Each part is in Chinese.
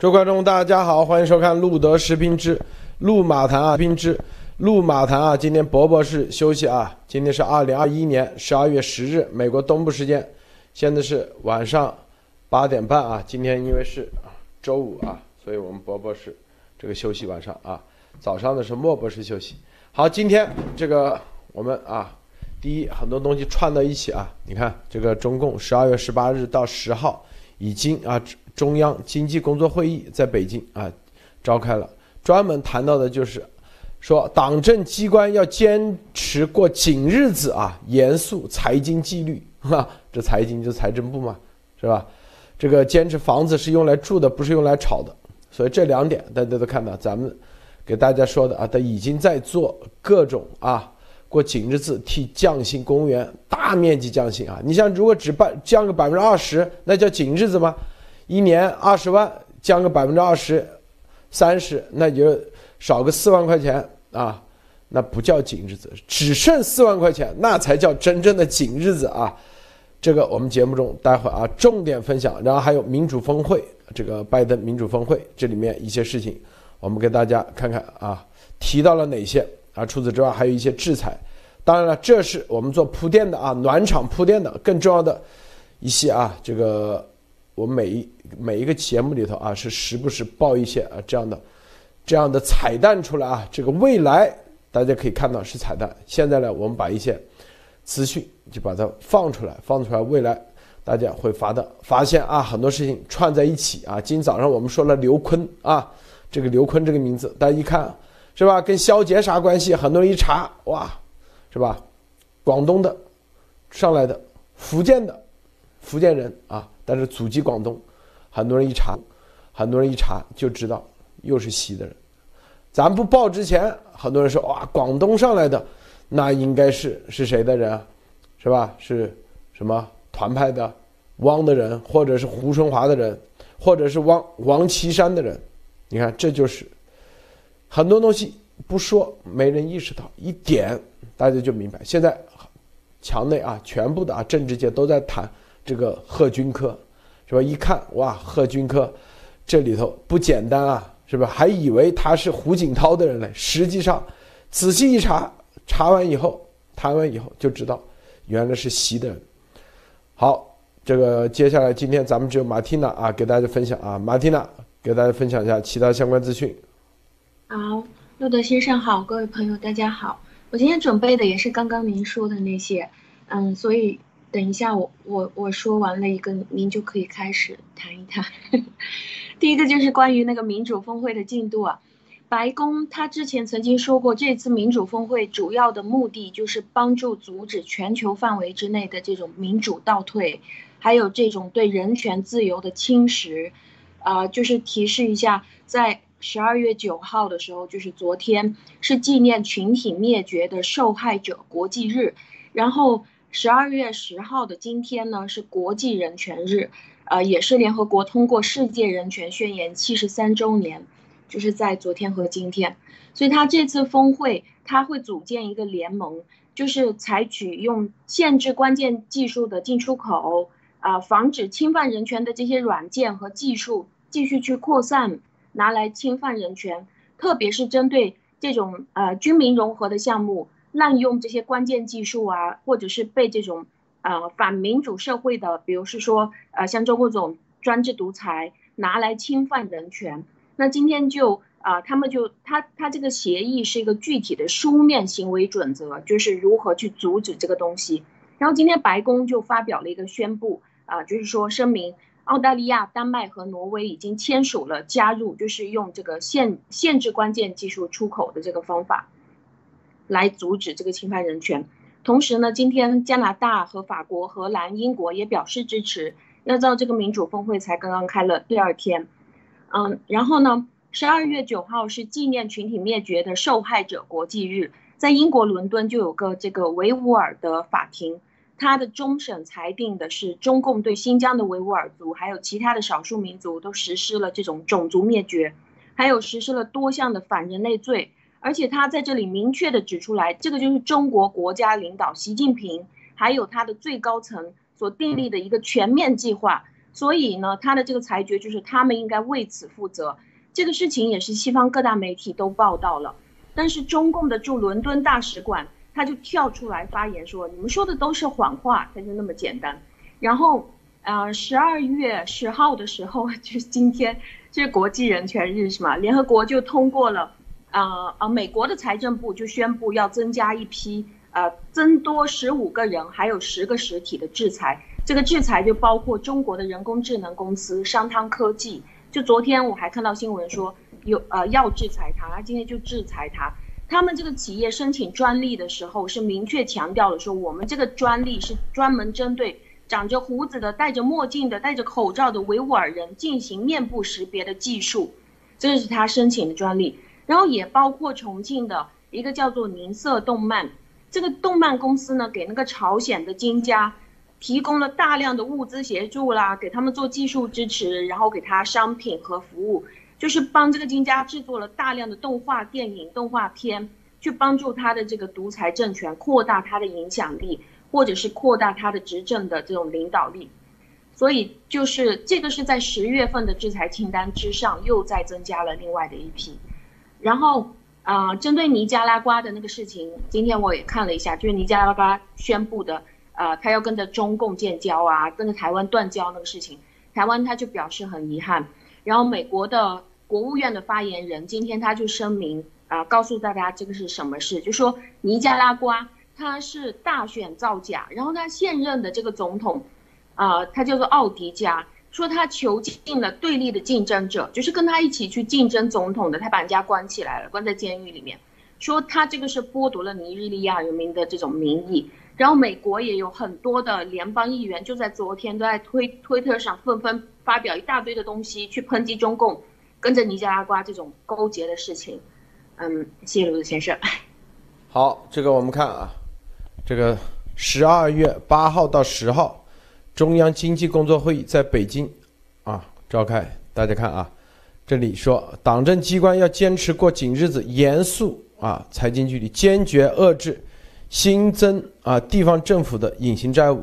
各位观众，大家好，欢迎收看路德视频之路马谈啊，频之路马谈啊。今天伯伯是休息啊，今天是二零二一年十二月十日，美国东部时间，现在是晚上八点半啊。今天因为是周五啊，所以我们伯伯是这个休息晚上啊。早上的是莫博士休息。好，今天这个我们啊，第一很多东西串到一起啊。你看这个中共十二月十八日到十号已经啊。中央经济工作会议在北京啊召开了，专门谈到的就是说，党政机关要坚持过紧日子啊，严肃财经纪律哈，这财经就财政部嘛，是吧？这个坚持房子是用来住的，不是用来炒的。所以这两点大家都看到，咱们给大家说的啊，他已经在做各种啊过紧日子，替降薪公务员大面积降薪啊。你像如果只办降个百分之二十，那叫紧日子吗？一年二十万降个百分之二十、三十，那就少个四万块钱啊，那不叫紧日子，只剩四万块钱，那才叫真正的紧日子啊！这个我们节目中待会儿啊重点分享，然后还有民主峰会，这个拜登民主峰会这里面一些事情，我们给大家看看啊，提到了哪些啊？除此之外，还有一些制裁。当然了，这是我们做铺垫的啊，暖场铺垫的，更重要的一些啊，这个。我每一每一个节目里头啊，是时不时爆一些啊这样的这样的彩蛋出来啊。这个未来大家可以看到是彩蛋。现在呢，我们把一些资讯就把它放出来，放出来，未来大家会发的发现啊，很多事情串在一起啊。今早上我们说了刘坤啊，这个刘坤这个名字，大家一看是吧？跟肖杰啥关系？很多人一查，哇，是吧？广东的上来的，福建的福建人啊。但是祖籍广东，很多人一查，很多人一查就知道又是西的人。咱不报之前，很多人说哇，广东上来的，那应该是是谁的人啊？是吧？是什么团派的汪的人，或者是胡春华的人，或者是汪王岐山的人？你看，这就是很多东西不说，没人意识到一点，大家就明白。现在墙内啊，全部的啊政治界都在谈。这个贺军科，是吧？一看哇，贺军科，这里头不简单啊，是吧？还以为他是胡锦涛的人嘞，实际上仔细一查，查完以后，谈完以后就知道，原来是习的人。好，这个接下来今天咱们只有马蒂娜啊，给大家分享啊，马蒂娜给大家分享一下其他相关资讯。好，路德先生好，各位朋友大家好，我今天准备的也是刚刚您说的那些，嗯，所以。等一下，我我我说完了一个，您就可以开始谈一谈。第一个就是关于那个民主峰会的进度啊，白宫他之前曾经说过，这次民主峰会主要的目的就是帮助阻止全球范围之内的这种民主倒退，还有这种对人权自由的侵蚀。啊，就是提示一下，在十二月九号的时候，就是昨天是纪念群体灭绝的受害者国际日，然后。十二月十号的今天呢，是国际人权日，呃，也是联合国通过世界人权宣言七十三周年，就是在昨天和今天，所以他这次峰会他会组建一个联盟，就是采取用限制关键技术的进出口，啊，防止侵犯人权的这些软件和技术继续去扩散，拿来侵犯人权，特别是针对这种呃军民融合的项目。滥用这些关键技术啊，或者是被这种呃反民主社会的，比如是说呃像中国这种专制独裁拿来侵犯人权，那今天就啊他们就他他这个协议是一个具体的书面行为准则，就是如何去阻止这个东西。然后今天白宫就发表了一个宣布啊，就是说声明澳大利亚、丹麦和挪威已经签署了加入，就是用这个限限制关键技术出口的这个方法。来阻止这个侵犯人权。同时呢，今天加拿大和法国、荷兰、英国也表示支持。要知道，这个民主峰会才刚刚开了第二天，嗯，然后呢，十二月九号是纪念群体灭绝的受害者国际日，在英国伦敦就有个这个维吾尔的法庭，他的终审裁定的是中共对新疆的维吾尔族还有其他的少数民族都实施了这种种族灭绝，还有实施了多项的反人类罪。而且他在这里明确的指出来，这个就是中国国家领导习近平，还有他的最高层所订立的一个全面计划，所以呢，他的这个裁决就是他们应该为此负责。这个事情也是西方各大媒体都报道了，但是中共的驻伦敦大使馆他就跳出来发言说：“你们说的都是谎话。”他就那么简单。然后，呃，十二月十号的时候，就是今天，就是国际人权日是吗？联合国就通过了，呃呃，美国的财政部就宣布要增加一批，呃，增多十五个人，还有十个实体的制裁。这个制裁就包括中国的人工智能公司商汤科技。就昨天我还看到新闻说有呃要制裁他，他今天就制裁他。他们这个企业申请专利的时候是明确强调了说，我们这个专利是专门针对长着胡子的、戴着墨镜的、戴着口罩的维吾尔人进行面部识别的技术，这是他申请的专利。然后也包括重庆的一个叫做宁色动漫，这个动漫公司呢给那个朝鲜的金家。提供了大量的物资协助啦，给他们做技术支持，然后给他商品和服务，就是帮这个金家制作了大量的动画电影、动画片，去帮助他的这个独裁政权扩大他的影响力，或者是扩大他的执政的这种领导力。所以就是这个是在十月份的制裁清单之上，又再增加了另外的一批。然后啊，针对尼加拉瓜的那个事情，今天我也看了一下，就是尼加拉瓜宣布的。呃，他要跟着中共建交啊，跟着台湾断交那个事情，台湾他就表示很遗憾。然后美国的国务院的发言人今天他就声明啊，告诉大家这个是什么事，就说尼加拉瓜他是大选造假，然后他现任的这个总统，啊，他叫做奥迪加，说他囚禁了对立的竞争者，就是跟他一起去竞争总统的，他把人家关起来了，关在监狱里面，说他这个是剥夺了尼日利亚人民的这种民意。然后美国也有很多的联邦议员，就在昨天都在推推特上纷纷发表一大堆的东西，去抨击中共跟着尼加拉瓜这种勾结的事情。嗯，谢谢卢子先生。好，这个我们看啊，这个十二月八号到十号，中央经济工作会议在北京啊召开。大家看啊，这里说党政机关要坚持过紧日子，严肃啊财经纪律，坚决遏制。新增啊，地方政府的隐形债务，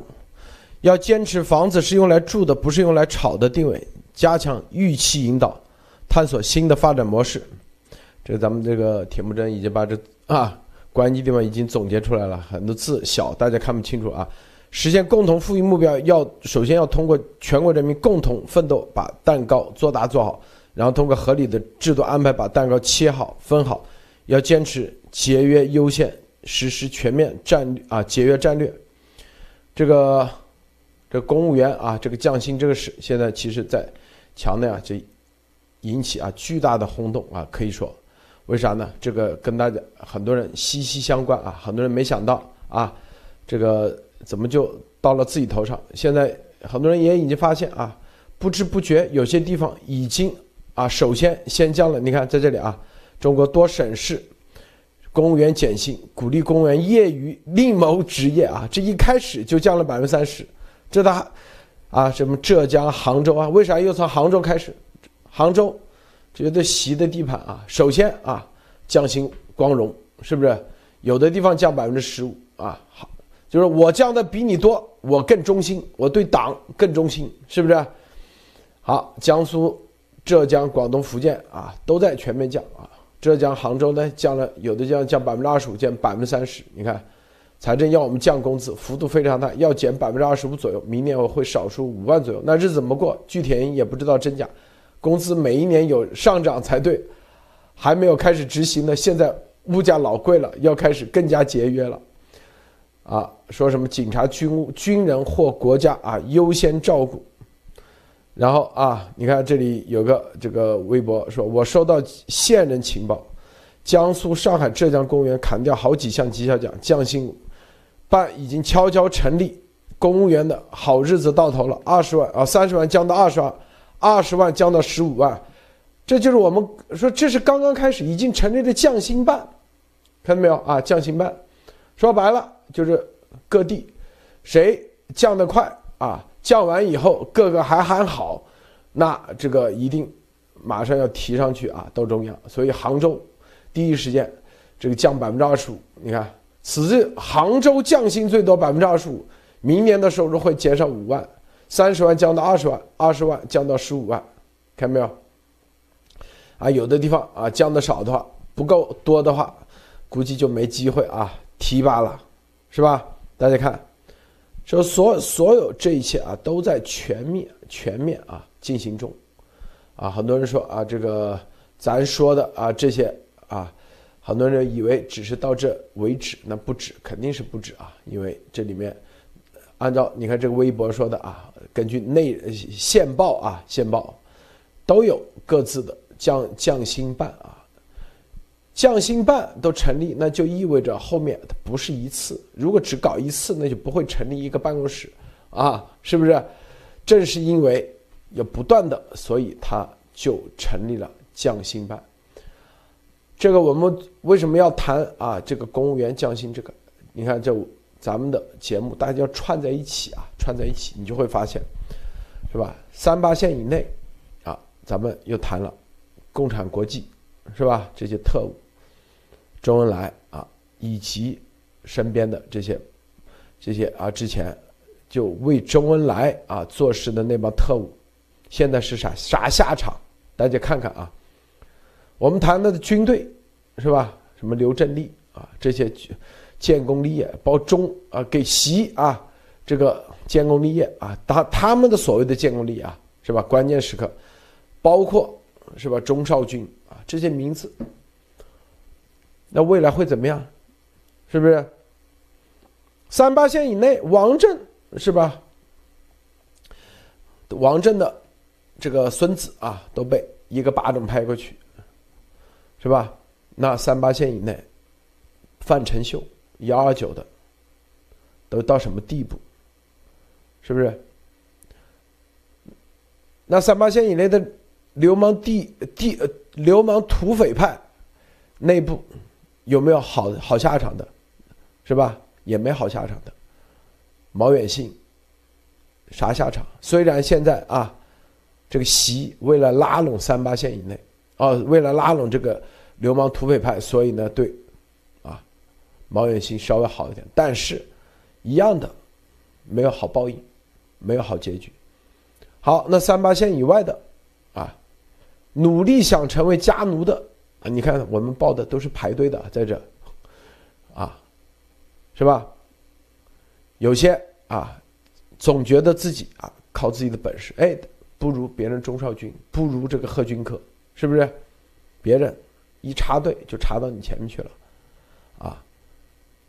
要坚持房子是用来住的，不是用来炒的定位，加强预期引导，探索新的发展模式。这咱们这个铁木真已经把这啊关键地方已经总结出来了，很多字小，大家看不清楚啊。实现共同富裕目标，要首先要通过全国人民共同奋斗，把蛋糕做大做好，然后通过合理的制度安排，把蛋糕切好分好。要坚持节约优先。实施全面战略啊节约战略，这个这公务员啊这个降薪这个事，现在其实在强调啊，就引起啊巨大的轰动啊，可以说，为啥呢？这个跟大家很多人息息相关啊，很多人没想到啊，这个怎么就到了自己头上？现在很多人也已经发现啊，不知不觉有些地方已经啊首先先降了。你看在这里啊，中国多省市。公务员减薪，鼓励公务员业余另谋职业啊！这一开始就降了百分之三十，这他啊，什么浙江杭州啊？为啥又从杭州开始？杭州绝对习的地盘啊！首先啊，降薪光荣，是不是？有的地方降百分之十五啊，好，就是我降的比你多，我更忠心，我对党更忠心，是不是？好，江苏、浙江、广东、福建啊，都在全面降啊。浙江杭州呢降了，有的降降百分之二十五，降百分之三十。你看，财政要我们降工资，幅度非常大，要减百分之二十五左右。明年我会少出五万左右，那日子怎么过？具体原因也不知道真假。工资每一年有上涨才对，还没有开始执行呢。现在物价老贵了，要开始更加节约了。啊，说什么警察、军务、军人或国家啊优先照顾。然后啊，你看这里有个这个微博说，我收到线人情报，江苏、上海、浙江公务员砍掉好几项绩效奖，降薪，办已经悄悄成立，公务员的好日子到头了，二十万啊，三十万降到二十万，二十万降到十五万，这就是我们说这是刚刚开始，已经成立的降薪办，看到没有啊？降薪办，说白了就是各地谁降得快啊？降完以后，个个还还好，那这个一定马上要提上去啊，到中央。所以杭州第一时间这个降百分之二十五，你看此次杭州降薪最多百分之二十五，明年的收入会减少五万。三十万降到二十万，二十万降到十五万，看到没有？啊，有的地方啊降的少的话，不够多的话，估计就没机会啊提拔了，是吧？大家看，说所所有这一切啊都在全面全面啊进行中，啊，很多人说啊这个咱说的啊这些啊，很多人以为只是到这为止，那不止，肯定是不止啊，因为这里面按照你看这个微博说的啊，根据内线报啊线报都有各自的。降降薪办啊，降薪办都成立，那就意味着后面它不是一次。如果只搞一次，那就不会成立一个办公室啊，是不是？正是因为要不断的，所以他就成立了降薪办。这个我们为什么要谈啊？这个公务员降薪这个，你看这咱们的节目，大家串在一起啊，串在一起，你就会发现，是吧？三八线以内啊，咱们又谈了。共产国际，是吧？这些特务，周恩来啊，以及身边的这些、这些啊，之前就为周恩来啊做事的那帮特务，现在是啥啥下场？大家看看啊。我们谈的军队，是吧？什么刘振立啊，这些建功立业，包中啊，给习啊，这个建功立业啊，他他们的所谓的建功立业啊，是吧？关键时刻，包括。是吧？钟少军啊，这些名字，那未来会怎么样？是不是？三八线以内，王震是吧？王震的这个孙子啊，都被一个巴掌拍过去，是吧？那三八线以内，范成秀、幺二九的，都到什么地步？是不是？那三八线以内的。流氓地地，流氓土匪派内部有没有好好下场的，是吧？也没好下场的。毛远信啥下场？虽然现在啊，这个习为了拉拢三八线以内，哦，为了拉拢这个流氓土匪派，所以呢，对啊，毛远信稍微好一点，但是一样的没有好报应，没有好结局。好，那三八线以外的。啊努力想成为家奴的啊！你看我们报的都是排队的，在这，啊，是吧？有些啊，总觉得自己啊靠自己的本事，哎，不如别人钟少军，不如这个贺军科，是不是？别人一插队就插到你前面去了，啊！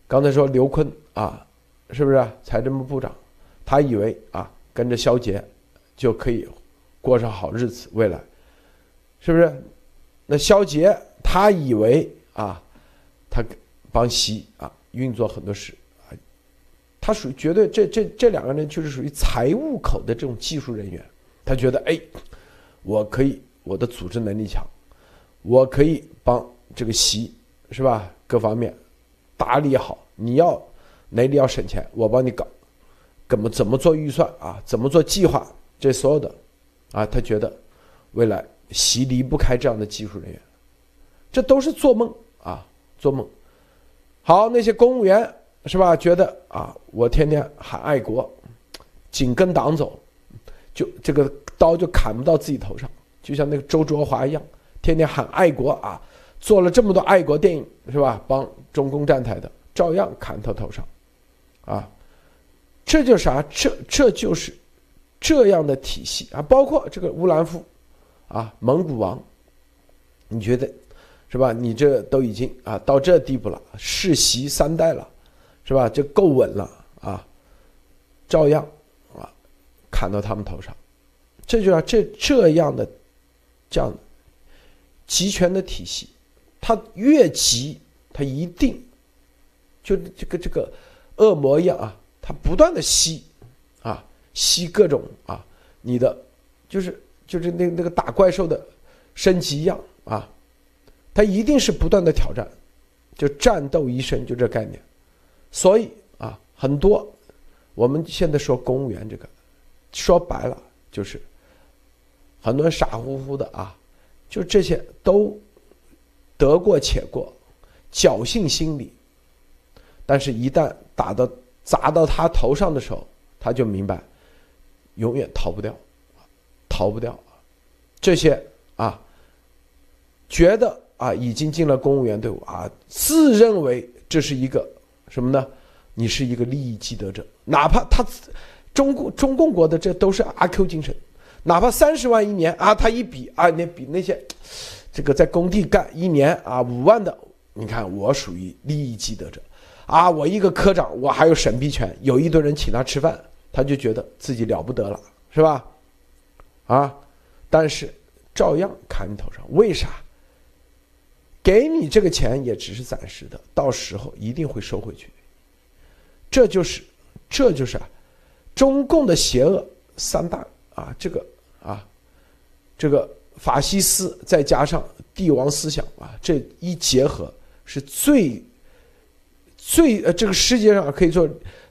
刚才说刘坤啊，是不是财政部部长？他以为啊跟着肖捷就可以过上好日子，未来。是不是？那肖杰他以为啊，他帮习啊运作很多事啊，他属于绝对这这这两个人就是属于财务口的这种技术人员。他觉得哎，我可以我的组织能力强，我可以帮这个习是吧？各方面打理好。你要哪里要省钱，我帮你搞。怎么怎么做预算啊？怎么做计划？这所有的啊，他觉得未来。习离不开这样的技术人员，这都是做梦啊，做梦。好，那些公务员是吧？觉得啊，我天天喊爱国，紧跟党走，就这个刀就砍不到自己头上，就像那个周卓华一样，天天喊爱国啊，做了这么多爱国电影是吧？帮中共站台的，照样砍他头上，啊，这就啥？这这就是这样的体系啊，包括这个乌兰夫。啊，蒙古王，你觉得是吧？你这都已经啊到这地步了，世袭三代了，是吧？这够稳了啊，照样啊砍到他们头上，这就要这这样的这样的集权的体系，它越集，它一定就这个这个恶魔一样啊，它不断的吸啊吸各种啊你的就是。就是那那个打怪兽的升级一样啊，它一定是不断的挑战，就战斗一生就这概念，所以啊，很多我们现在说公务员这个，说白了就是很多人傻乎乎的啊，就这些都得过且过，侥幸心理，但是一旦打到砸到他头上的时候，他就明白，永远逃不掉，逃不掉。这些啊，觉得啊已经进了公务员队伍啊，自认为这是一个什么呢？你是一个利益既得者，哪怕他中共中共国的这都是阿 Q 精神，哪怕三十万一年啊，他一比啊，那比那些这个在工地干一年啊五万的，你看我属于利益既得者啊，我一个科长，我还有审批权，有一堆人请他吃饭，他就觉得自己了不得了，是吧？啊，但是照样砍你头上，为啥？给你这个钱也只是暂时的，到时候一定会收回去。这就是，这就是啊，中共的邪恶三大啊，这个啊，这个法西斯再加上帝王思想啊，这一结合是最最呃，这个世界上可以说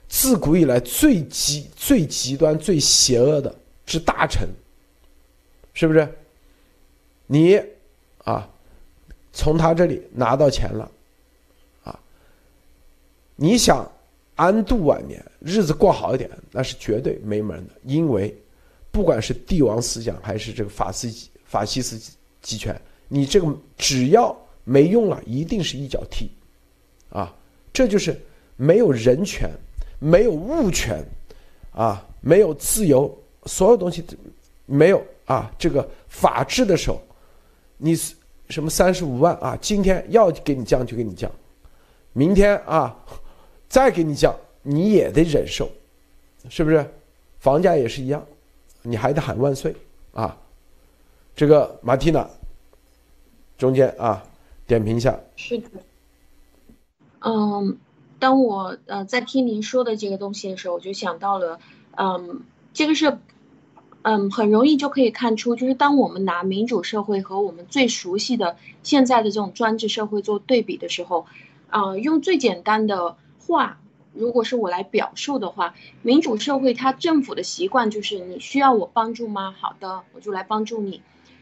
自古以来最极最极端最邪恶的之大臣，是不是？你啊，从他这里拿到钱了，啊，你想？安度晚年，日子过好一点，那是绝对没门的。因为，不管是帝王思想还是这个法西法西斯集权，你这个只要没用了，一定是一脚踢，啊，这就是没有人权，没有物权，啊，没有自由，所有东西没有啊。这个法治的时候，你什么三十五万啊？今天要给你降就给你降，明天啊。再给你降，你也得忍受，是不是？房价也是一样，你还得喊万岁啊！这个马蒂娜，中间啊，点评一下。是的，嗯，当我呃在听您说的这个东西的时候，我就想到了，嗯，这个是，嗯，很容易就可以看出，就是当我们拿民主社会和我们最熟悉的现在的这种专制社会做对比的时候，啊，用最简单的。话，如果是我来表述的话，民主社会它政府的习惯就是你需要我帮助吗？好的，我就来帮助你，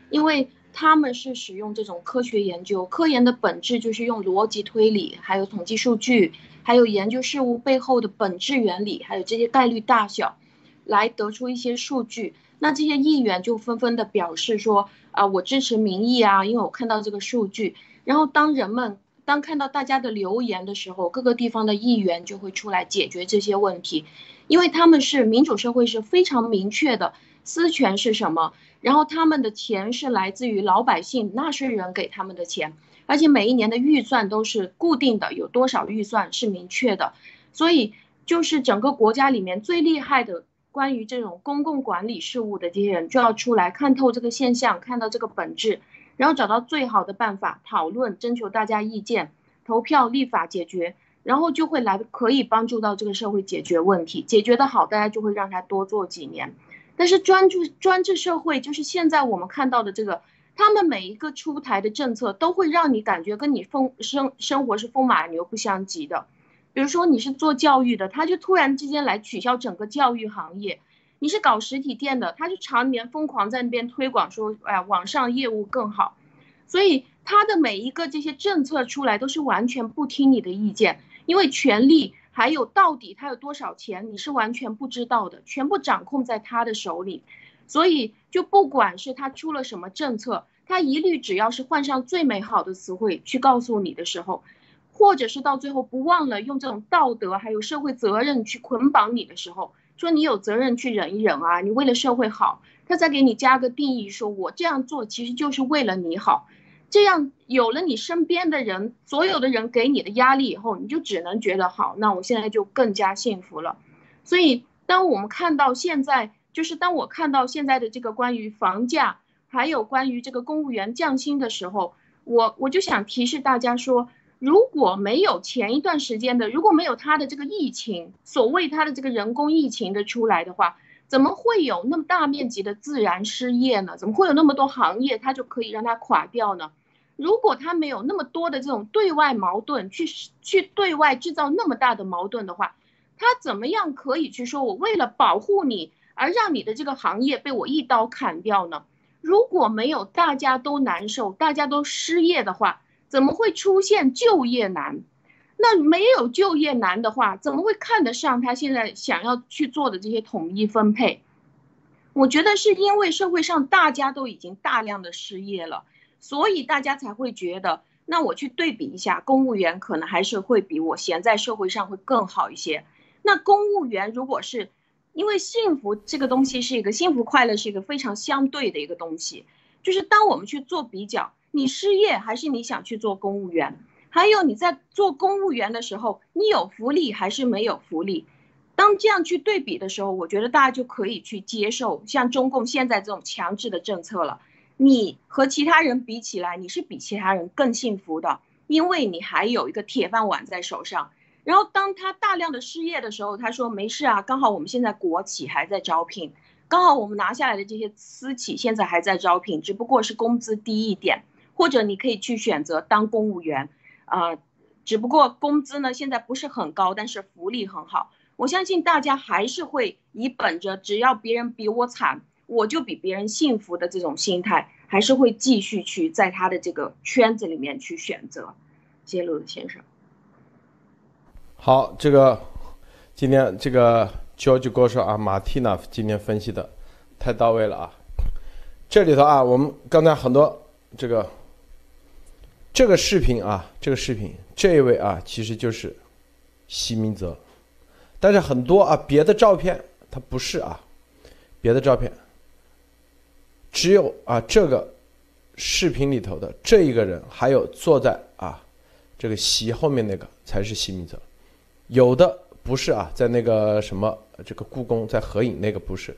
因为他们是使用这种科学研究，科研的本质就是用逻辑推理，还有统计数据，还有研究事物背后的本质原理，还有这些概率大小，来得出一些数据。那这些议员就纷纷的表示说啊，我支持民意啊，因为我看到这个数据。然后当人们。当看到大家的留言的时候，各个地方的议员就会出来解决这些问题，因为他们是民主社会是非常明确的私权是什么，然后他们的钱是来自于老百姓纳税人给他们的钱，而且每一年的预算都是固定的，有多少预算是明确的，所以就是整个国家里面最厉害的关于这种公共管理事务的这些人就要出来看透这个现象，看到这个本质。然后找到最好的办法，讨论、征求大家意见、投票、立法解决，然后就会来可以帮助到这个社会解决问题。解决的好，大家就会让他多做几年。但是专注专制社会就是现在我们看到的这个，他们每一个出台的政策都会让你感觉跟你风生生活是风马牛不相及的。比如说你是做教育的，他就突然之间来取消整个教育行业。你是搞实体店的，他就常年疯狂在那边推广说，哎呀，网上业务更好，所以他的每一个这些政策出来都是完全不听你的意见，因为权力还有到底他有多少钱，你是完全不知道的，全部掌控在他的手里，所以就不管是他出了什么政策，他一律只要是换上最美好的词汇去告诉你的时候，或者是到最后不忘了用这种道德还有社会责任去捆绑你的时候。说你有责任去忍一忍啊，你为了社会好，他再给你加个定义，说我这样做其实就是为了你好，这样有了你身边的人，所有的人给你的压力以后，你就只能觉得好，那我现在就更加幸福了。所以，当我们看到现在，就是当我看到现在的这个关于房价，还有关于这个公务员降薪的时候，我我就想提示大家说。如果没有前一段时间的，如果没有他的这个疫情，所谓他的这个人工疫情的出来的话，怎么会有那么大面积的自然失业呢？怎么会有那么多行业它就可以让它垮掉呢？如果他没有那么多的这种对外矛盾，去去对外制造那么大的矛盾的话，他怎么样可以去说我为了保护你而让你的这个行业被我一刀砍掉呢？如果没有大家都难受，大家都失业的话。怎么会出现就业难？那没有就业难的话，怎么会看得上他现在想要去做的这些统一分配？我觉得是因为社会上大家都已经大量的失业了，所以大家才会觉得，那我去对比一下，公务员可能还是会比我闲在社会上会更好一些。那公务员如果是因为幸福这个东西是一个幸福快乐是一个非常相对的一个东西，就是当我们去做比较，你失业还是你想去做公务员，还有你在做公务员的时候，你有福利还是没有福利？当这样去对比的时候，我觉得大家就可以去接受像中共现在这种强制的政策了。你和其他人比起来，你是比其他人更幸福的，因为你还有一个铁饭碗在手上。然后当他大量的失业的时候，他说没事啊，刚好我们现在国企还在招聘，刚好我们拿下来的这些私企现在还在招聘，只不过是工资低一点，或者你可以去选择当公务员，啊，只不过工资呢现在不是很高，但是福利很好。我相信大家还是会以本着只要别人比我惨，我就比别人幸福的这种心态，还是会继续去在他的这个圈子里面去选择。谢陆先生，好，这个今天这个 George 哥说啊，马蒂娜今天分析的太到位了啊。这里头啊，我们刚才很多这个这个视频啊，这个视频这一位啊，其实就是席明泽。但是很多啊，别的照片他不是啊，别的照片，只有啊这个视频里头的这一个人，还有坐在啊这个席后面那个才是席明泽，有的不是啊，在那个什么这个故宫在合影那个不是，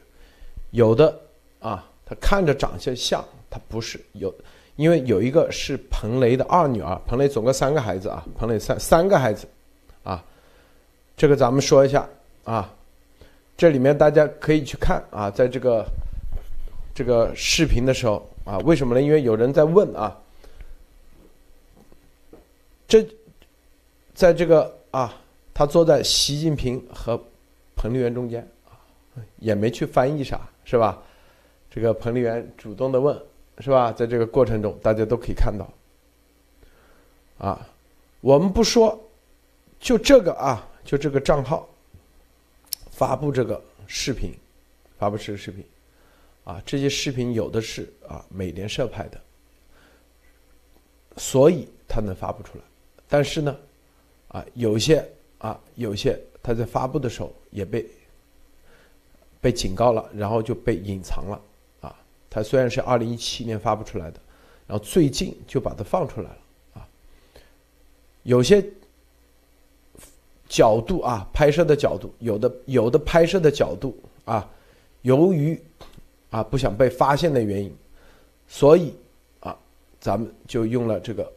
有的啊他看着长相像，他不是。有，因为有一个是彭雷的二女儿，彭雷总共三个孩子啊，彭雷三三个孩子。啊这个咱们说一下啊，这里面大家可以去看啊，在这个这个视频的时候啊，为什么呢？因为有人在问啊，这在这个啊，他坐在习近平和彭丽媛中间啊，也没去翻译啥，是吧？这个彭丽媛主动的问，是吧？在这个过程中，大家都可以看到啊，我们不说，就这个啊。就这个账号发布这个视频，发布这个视频，啊，这些视频有的是啊美联社拍的，所以他能发布出来。但是呢，啊，有些啊有些他在发布的时候也被被警告了，然后就被隐藏了。它，虽然是二零一七年发布出来的，然后最近就把它放出来了。啊，有些。角度啊，拍摄的角度，有的有的拍摄的角度啊，由于啊不想被发现的原因，所以啊，咱们就用了这个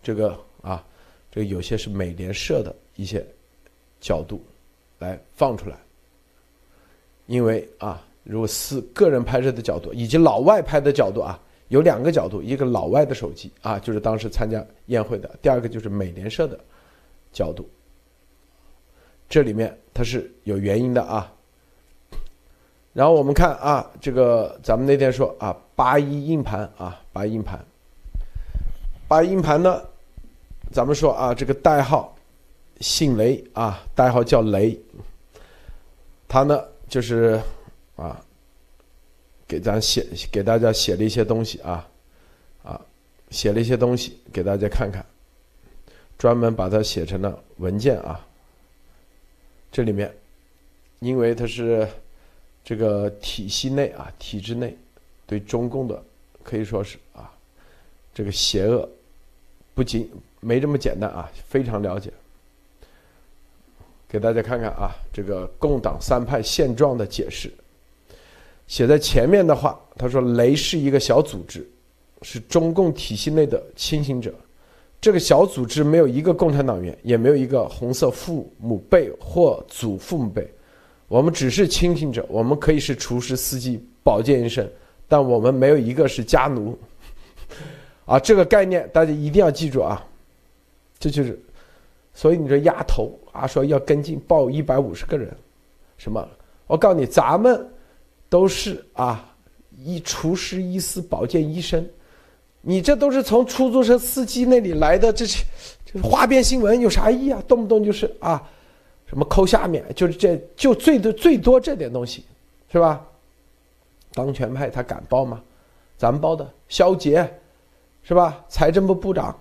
这个啊，这个有些是美联社的一些角度来放出来，因为啊，如果是个人拍摄的角度以及老外拍的角度啊，有两个角度，一个老外的手机啊，就是当时参加宴会的，第二个就是美联社的角度。这里面它是有原因的啊，然后我们看啊，这个咱们那天说啊，八一硬盘啊，八一硬盘，八一硬盘呢，咱们说啊，这个代号姓雷啊，代号叫雷，他呢就是啊，给咱写给大家写了一些东西啊，啊，写了一些东西给大家看看，专门把它写成了文件啊。这里面，因为它是这个体系内啊，体制内对中共的可以说是啊，这个邪恶不仅没这么简单啊，非常了解。给大家看看啊，这个共党三派现状的解释，写在前面的话，他说：“雷是一个小组织，是中共体系内的清醒者。”这个小组织没有一个共产党员，也没有一个红色父母辈或祖父母辈，我们只是清醒者。我们可以是厨师、司机、保健医生，但我们没有一个是家奴。啊，这个概念大家一定要记住啊！这就是，所以你说丫头啊，说要跟进报一百五十个人，什么？我告诉你，咱们都是啊，一厨师、医师、保健医生。你这都是从出租车司机那里来的，这是这花边新闻有啥意义啊？动不动就是啊，什么抠下面，就是这就最多最多这点东西，是吧？当权派他敢报吗？咱们报的肖捷，是吧？财政部部长，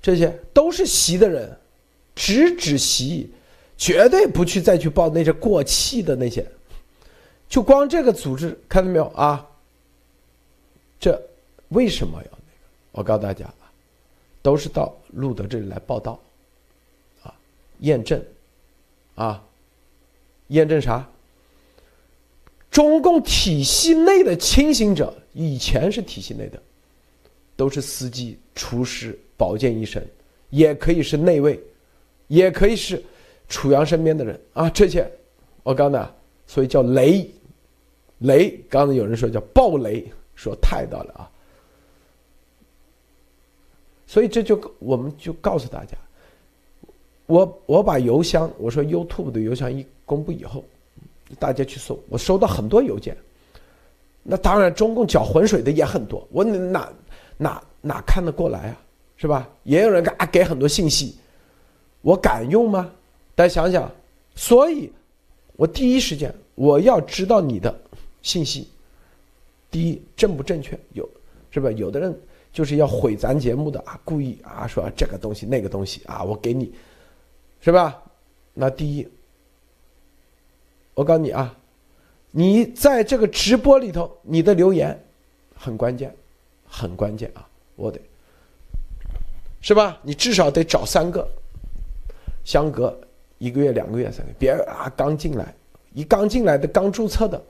这些都是习的人，直指习，绝对不去再去报那些过气的那些。就光这个组织，看到没有啊？这为什么要那个？我告诉大家啊，都是到路德这里来报道，啊，验证，啊，验证啥？中共体系内的清醒者，以前是体系内的，都是司机、厨师、保健医生，也可以是内卫，也可以是楚阳身边的人啊。这些，我刚才所以叫雷，雷。刚才有人说叫暴雷，说太大了啊。所以这就我们就告诉大家，我我把邮箱，我说 YouTube 的邮箱一公布以后。大家去搜，我收到很多邮件。那当然，中共搅浑水的也很多，我哪哪哪看得过来啊？是吧？也有人给啊给很多信息，我敢用吗？大家想想。所以，我第一时间我要知道你的信息，第一正不正确？有是吧？有的人就是要毁咱节目的啊，故意啊说这个东西那个东西啊，我给你，是吧？那第一。我告诉你啊，你在这个直播里头，你的留言很关键，很关键啊！我得是吧？你至少得找三个，相隔一个月、两个月、三个，别啊刚进来，一刚进来的、刚注册的，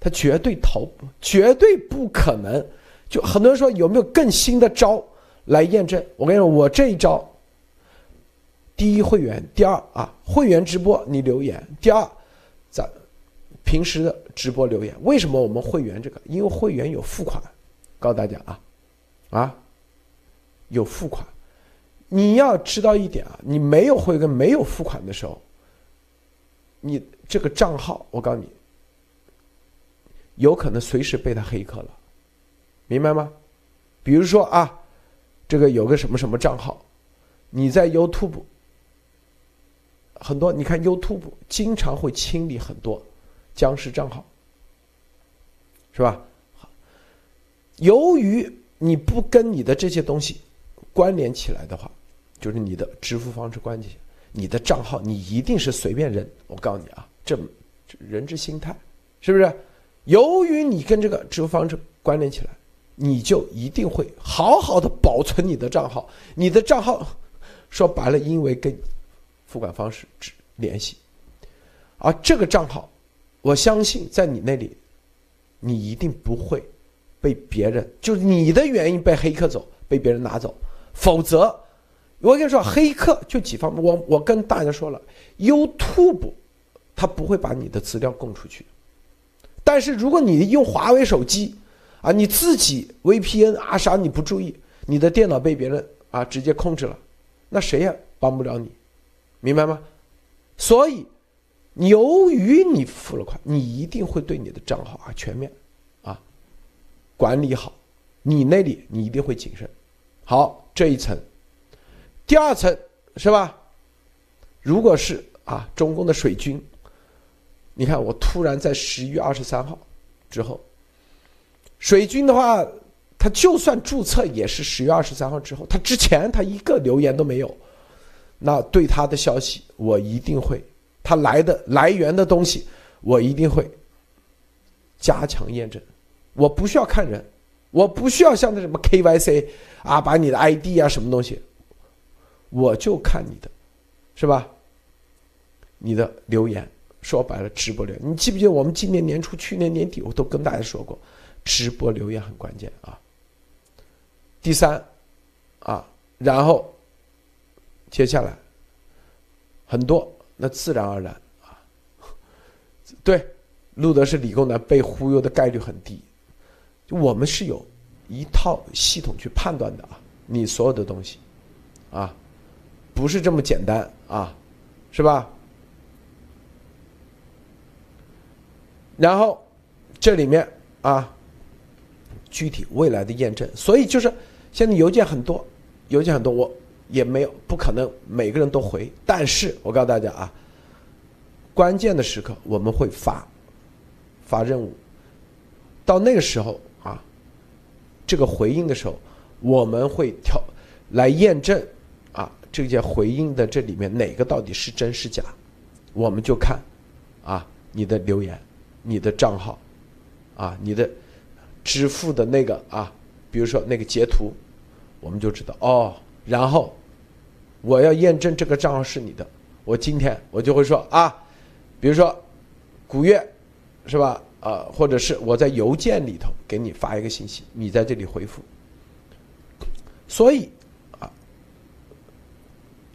他绝对逃，绝对不可能。就很多人说有没有更新的招来验证？我跟你说，我这一招，第一会员，第二啊会员直播你留言，第二。咱平时的直播留言，为什么我们会员这个？因为会员有付款，告诉大家啊，啊，有付款。你要知道一点啊，你没有会员、没有付款的时候，你这个账号，我告诉你，有可能随时被他黑客了，明白吗？比如说啊，这个有个什么什么账号，你在 YouTube。很多，你看 YouTube 经常会清理很多僵尸账号，是吧？由于你不跟你的这些东西关联起来的话，就是你的支付方式关系，你的账号你一定是随便扔。我告诉你啊，这人之心态，是不是？由于你跟这个支付方式关联起来，你就一定会好好的保存你的账号。你的账号说白了，因为跟。付款方式只联系，而这个账号，我相信在你那里，你一定不会被别人，就你的原因被黑客走，被别人拿走。否则，我跟你说，黑客就几方面。我我跟大家说了，YouTube 他不会把你的资料供出去，但是如果你用华为手机啊，你自己 VPN 啊啥你不注意，你的电脑被别人啊直接控制了，那谁也帮不了你。明白吗？所以，由于你付了款，你一定会对你的账号啊全面啊管理好。你那里你一定会谨慎。好，这一层，第二层是吧？如果是啊中共的水军，你看我突然在十一月二十三号之后，水军的话，他就算注册也是十月二十三号之后，他之前他一个留言都没有。那对他的消息，我一定会，他来的来源的东西，我一定会加强验证。我不需要看人，我不需要像那什么 KYC 啊，把你的 ID 啊什么东西，我就看你的，是吧？你的留言，说白了，直播流。你记不记得我们今年年初、去年年底，我都跟大家说过，直播留言很关键啊。第三，啊，然后。接下来，很多那自然而然啊，对，路德是理工男，被忽悠的概率很低。我们是有一套系统去判断的啊，你所有的东西，啊，不是这么简单啊，是吧？然后这里面啊，具体未来的验证，所以就是现在邮件很多，邮件很多，我。也没有不可能每个人都回，但是我告诉大家啊，关键的时刻我们会发发任务。到那个时候啊，这个回应的时候，我们会挑来验证啊，这些回应的这里面哪个到底是真是假，我们就看啊你的留言、你的账号啊、你的支付的那个啊，比如说那个截图，我们就知道哦。然后我要验证这个账号是你的，我今天我就会说啊，比如说古月是吧？啊，或者是我在邮件里头给你发一个信息，你在这里回复。所以啊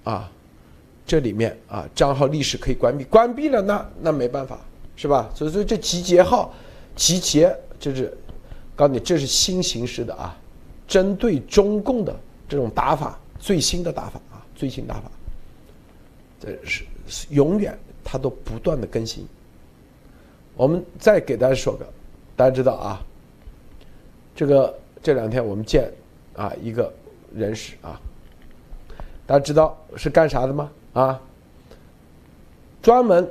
啊，这里面啊账号历史可以关闭，关闭了那那没办法是吧？所以说这集结号集结就是告诉你这是新形式的啊，针对中共的这种打法，最新的打法啊，最新打法，这是永远它都不断的更新。我们再给大家说个，大家知道啊，这个这两天我们见啊一个人士啊，大家知道是干啥的吗？啊，专门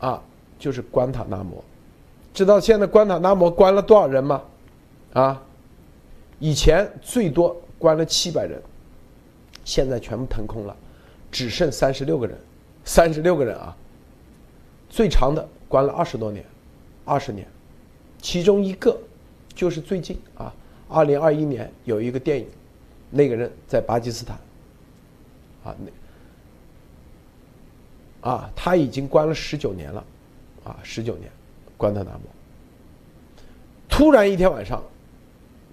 啊就是关塔那摩，知道现在关塔那摩关了多少人吗？啊，以前最多关了七百人，现在全部腾空了，只剩三十六个人，三十六个人啊，最长的。关了二十多年，二十年，其中一个就是最近啊，二零二一年有一个电影，那个人在巴基斯坦，啊那啊他已经关了十九年了，啊十九年，关他那摩，突然一天晚上，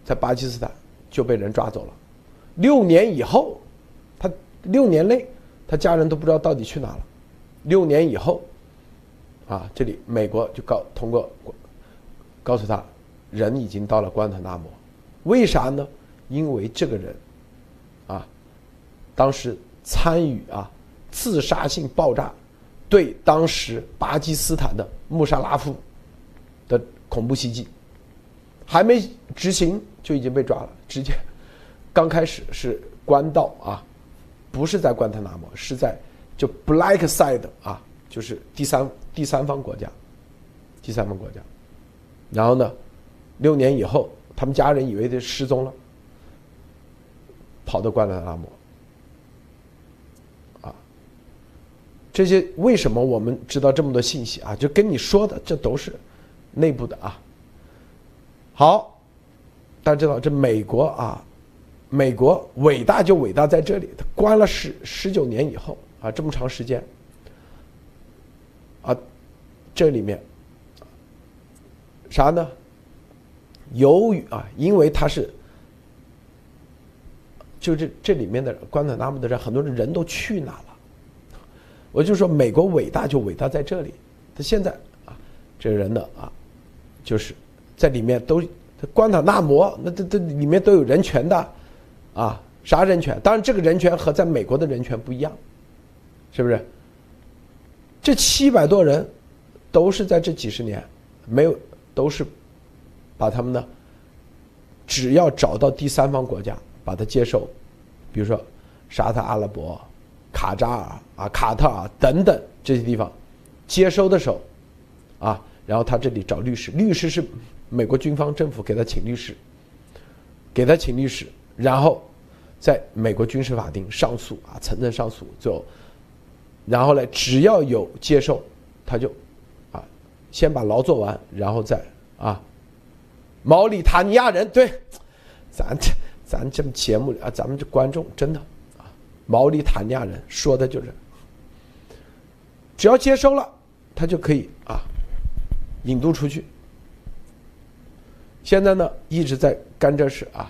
在巴基斯坦就被人抓走了，六年以后，他六年内他家人都不知道到底去哪了，六年以后。啊，这里美国就告通过告诉他，人已经到了关塔那摩，为啥呢？因为这个人啊，当时参与啊自杀性爆炸，对当时巴基斯坦的穆沙拉夫的恐怖袭击，还没执行就已经被抓了，直接刚开始是关到啊，不是在关塔那摩，是在就 Black Side 啊。就是第三第三方国家，第三方国家，然后呢，六年以后，他们家人以为他失踪了，跑到关塔那摩，啊，这些为什么我们知道这么多信息啊？就跟你说的，这都是内部的啊。好，大家知道这美国啊，美国伟大就伟大在这里，他关了十十九年以后啊，这么长时间。啊，这里面啥呢？由于啊，因为他是，就这这里面的关塔那摩的人，很多人人都去哪了？我就说美国伟大就伟大在这里。他现在啊，这人呢啊，就是在里面都关塔那摩，那这这里面都有人权的啊，啥人权？当然，这个人权和在美国的人权不一样，是不是？这七百多人，都是在这几十年，没有都是，把他们呢，只要找到第三方国家把他接受，比如说沙特阿拉伯、卡扎尔啊、卡特尔等等这些地方，接收的时候，啊，然后他这里找律师，律师是美国军方政府给他请律师，给他请律师，然后在美国军事法庭上诉啊，层层上诉，最后。然后呢，只要有接受，他就，啊，先把牢做完，然后再啊，毛里塔尼亚人对，咱这咱这节目啊，咱们这观众真的，毛里塔尼亚人说的就是，只要接收了，他就可以啊，引渡出去。现在呢，一直在干这事啊，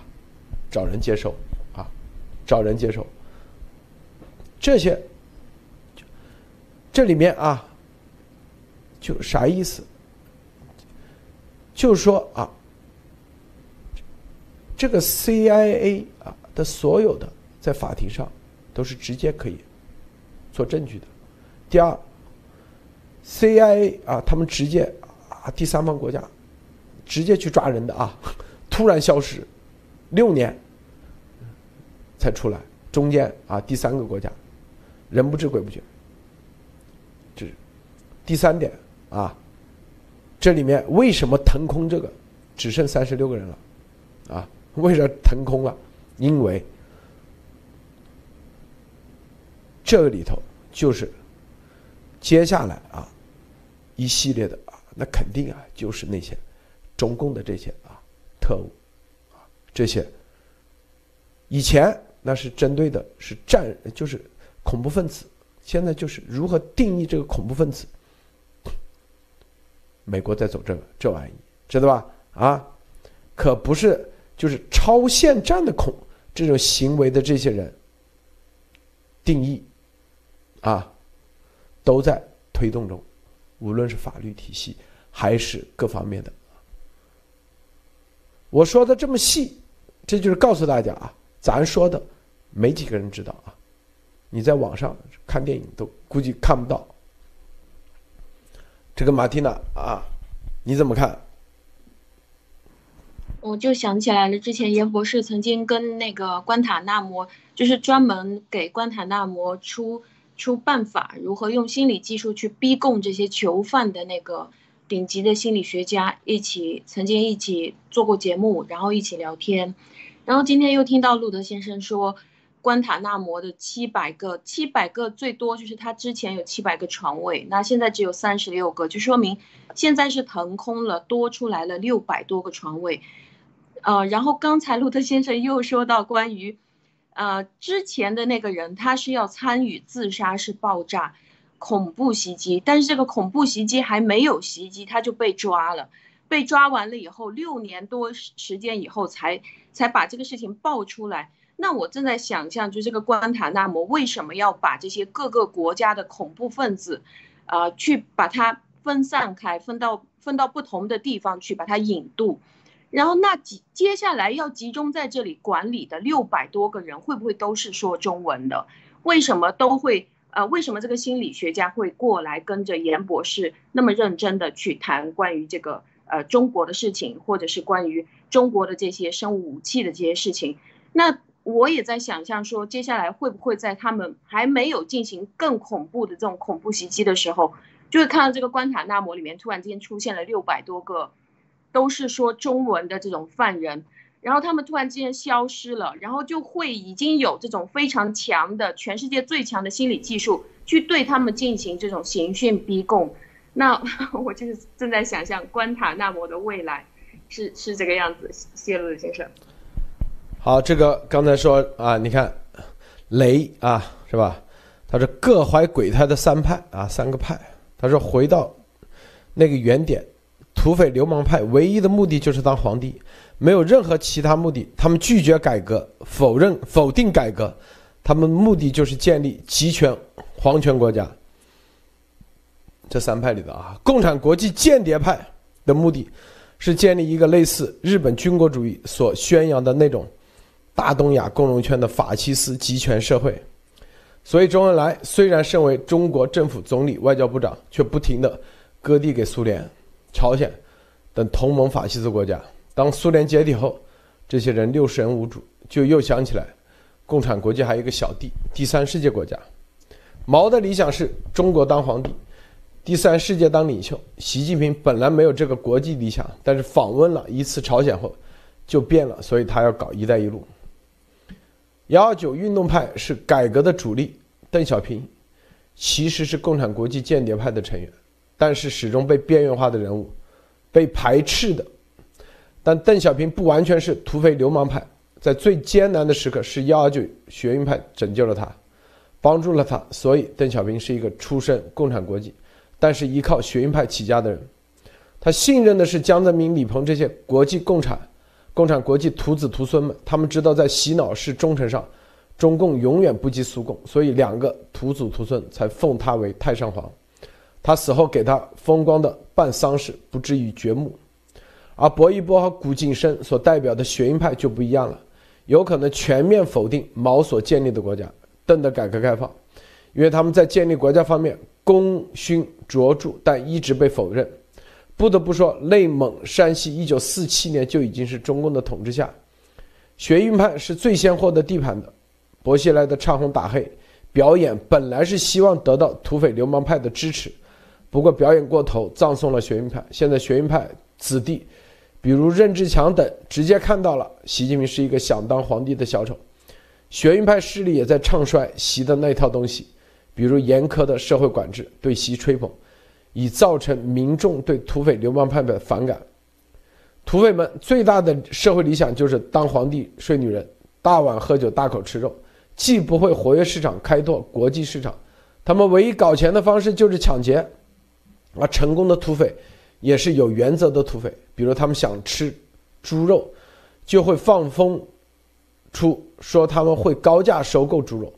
找人接收啊，找人接收，这些。这里面啊，就啥意思？就是说啊，这个 CIA 啊的所有的在法庭上都是直接可以做证据的。第二，CIA 啊，他们直接啊，第三方国家直接去抓人的啊，突然消失六年才出来，中间啊，第三个国家人不知鬼不觉。这是第三点啊，这里面为什么腾空这个只剩三十六个人了，啊，为什么腾空了？因为这个里头就是接下来啊一系列的啊，那肯定啊就是那些中共的这些啊特务啊这些以前那是针对的是战就是恐怖分子，现在就是如何定义这个恐怖分子。美国在走这个这玩意，知道吧？啊，可不是就是超限战的恐这种行为的这些人定义。啊，都在推动中，无论是法律体系还是各方面的。我说的这么细，这就是告诉大家啊，咱说的没几个人知道啊。你在网上看电影都估计看不到。这个马蒂娜啊，你怎么看？我就想起来了，之前严博士曾经跟那个关塔那摩，就是专门给关塔那摩出。出办法，如何用心理技术去逼供这些囚犯的那个顶级的心理学家一起曾经一起做过节目，然后一起聊天，然后今天又听到路德先生说，关塔那摩的七百个七百个最多就是他之前有七百个床位，那现在只有三十六个，就说明现在是腾空了，多出来了六百多个床位，呃，然后刚才路德先生又说到关于。呃，之前的那个人他是要参与自杀式爆炸、恐怖袭击，但是这个恐怖袭击还没有袭击，他就被抓了。被抓完了以后，六年多时间以后才才把这个事情爆出来。那我正在想象，就这个关塔那摩为什么要把这些各个国家的恐怖分子，呃，去把它分散开，分到分到不同的地方去，把它引渡。然后那集接下来要集中在这里管理的六百多个人，会不会都是说中文的？为什么都会？呃，为什么这个心理学家会过来跟着严博士那么认真的去谈关于这个呃中国的事情，或者是关于中国的这些生物武器的这些事情？那我也在想象说，接下来会不会在他们还没有进行更恐怖的这种恐怖袭击的时候，就会看到这个关塔那摩里面突然之间出现了六百多个。都是说中文的这种犯人，然后他们突然之间消失了，然后就会已经有这种非常强的全世界最强的心理技术去对他们进行这种刑讯逼供。那 我就是正在想象关塔那摩的未来是是这个样子。谢路先生，好，这个刚才说啊，你看雷啊，是吧？他是各怀鬼胎的三派啊，三个派。他说回到那个原点。土匪流氓派唯一的目的就是当皇帝，没有任何其他目的。他们拒绝改革，否认、否定改革，他们目的就是建立集权皇权国家。这三派里的啊，共产国际间谍派的目的，是建立一个类似日本军国主义所宣扬的那种大东亚共荣圈的法西斯集权社会。所以周恩来虽然身为中国政府总理、外交部长，却不停的割地给苏联。朝鲜等同盟法西斯国家，当苏联解体后，这些人六神无主，就又想起来，共产国际还有一个小弟，第三世界国家。毛的理想是中国当皇帝，第三世界当领袖。习近平本来没有这个国际理想，但是访问了一次朝鲜后，就变了，所以他要搞“一带一路”。幺二九运动派是改革的主力，邓小平其实是共产国际间谍派的成员。但是始终被边缘化的人物，被排斥的。但邓小平不完全是土匪流氓派，在最艰难的时刻，是幺二九学运派拯救了他，帮助了他。所以邓小平是一个出身共产国际，但是依靠学运派起家的人。他信任的是江泽民、李鹏这些国际共产、共产国际徒子徒孙们。他们知道在洗脑式忠诚上，中共永远不及苏共，所以两个徒子徒孙才奉他为太上皇。他死后给他风光的办丧事，不至于掘墓，而薄一波和古晋生所代表的学运派就不一样了，有可能全面否定毛所建立的国家，邓的改革开放，因为他们在建立国家方面功勋卓著，但一直被否认。不得不说，内蒙、山西一九四七年就已经是中共的统治下，学运派是最先获得地盘的，薄熙来的唱红打黑表演本来是希望得到土匪流氓派的支持。不过表演过头，葬送了学运派。现在学运派子弟，比如任志强等，直接看到了习近平是一个想当皇帝的小丑。学运派势力也在唱衰习的那套东西，比如严苛的社会管制，对习吹捧，以造成民众对土匪流氓派的反感。土匪们最大的社会理想就是当皇帝睡女人，大碗喝酒大口吃肉，既不会活跃市场开拓国际市场，他们唯一搞钱的方式就是抢劫。而成功的土匪也是有原则的土匪，比如他们想吃猪肉，就会放风。出说他们会高价收购猪肉，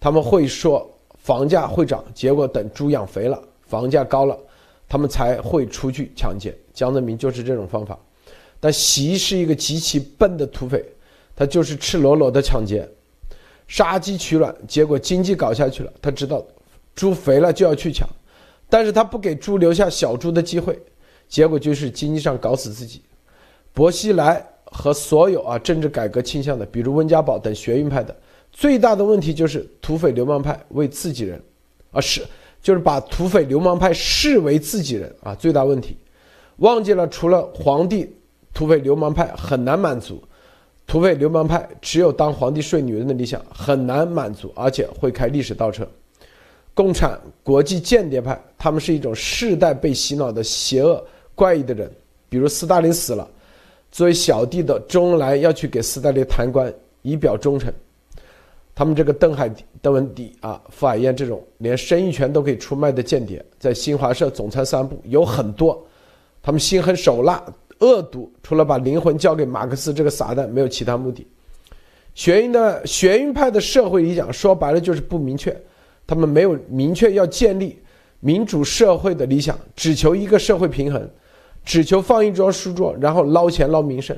他们会说房价会涨，结果等猪养肥了，房价高了，他们才会出去抢劫。江泽民就是这种方法，但习是一个极其笨的土匪，他就是赤裸裸的抢劫，杀鸡取卵，结果经济搞下去了。他知道猪肥了就要去抢，但是他不给猪留下小猪的机会，结果就是经济上搞死自己。薄熙来。和所有啊政治改革倾向的，比如温家宝等学运派的，最大的问题就是土匪流氓派为自己人，啊是就是把土匪流氓派视为自己人啊，最大问题，忘记了除了皇帝，土匪流氓派很难满足，土匪流氓派只有当皇帝睡女人的理想很难满足，而且会开历史倒车。共产国际间谍派，他们是一种世代被洗脑的邪恶怪异的人，比如斯大林死了。作为小弟的周恩来要去给斯大林弹冠以表忠诚，他们这个邓海邓文迪啊、傅海燕这种连生意权都可以出卖的间谍，在新华社总参三部有很多，他们心狠手辣、恶毒，除了把灵魂交给马克思这个撒旦，没有其他目的。学运的学运派的社会理想说白了就是不明确，他们没有明确要建立民主社会的理想，只求一个社会平衡。只求放一桌书桌，然后捞钱捞名声。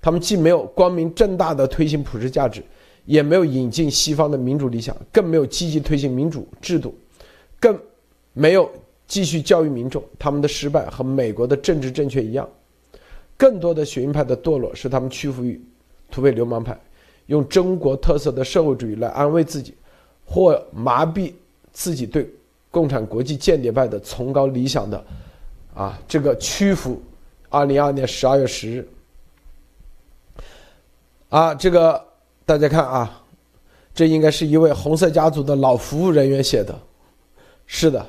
他们既没有光明正大的推行普世价值，也没有引进西方的民主理想，更没有积极推行民主制度，更没有继续教育民众。他们的失败和美国的政治正确一样。更多的学运派的堕落是他们屈服于土匪流氓派，用中国特色的社会主义来安慰自己，或麻痹自己对共产国际间谍派的崇高理想的。啊，这个屈服，二零二二年十二月十日，啊，这个大家看啊，这应该是一位红色家族的老服务人员写的，是的，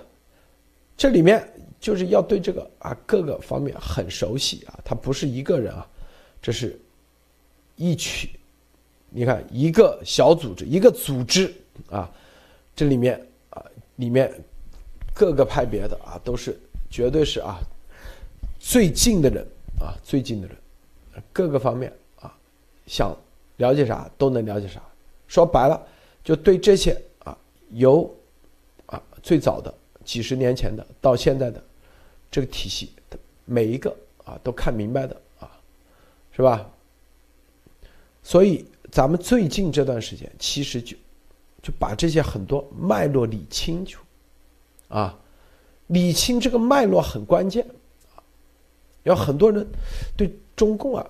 这里面就是要对这个啊各个方面很熟悉啊，他不是一个人啊，这是一群，你看一个小组织，一个组织啊，这里面啊里面各个派别的啊都是。绝对是啊，最近的人啊，最近的人，各个方面啊，想了解啥都能了解啥。说白了，就对这些啊，由啊最早的几十年前的到现在的这个体系的，每一个啊都看明白的啊，是吧？所以咱们最近这段时间，其实就就把这些很多脉络理清楚。啊。理清这个脉络很关键，有很多人对中共啊，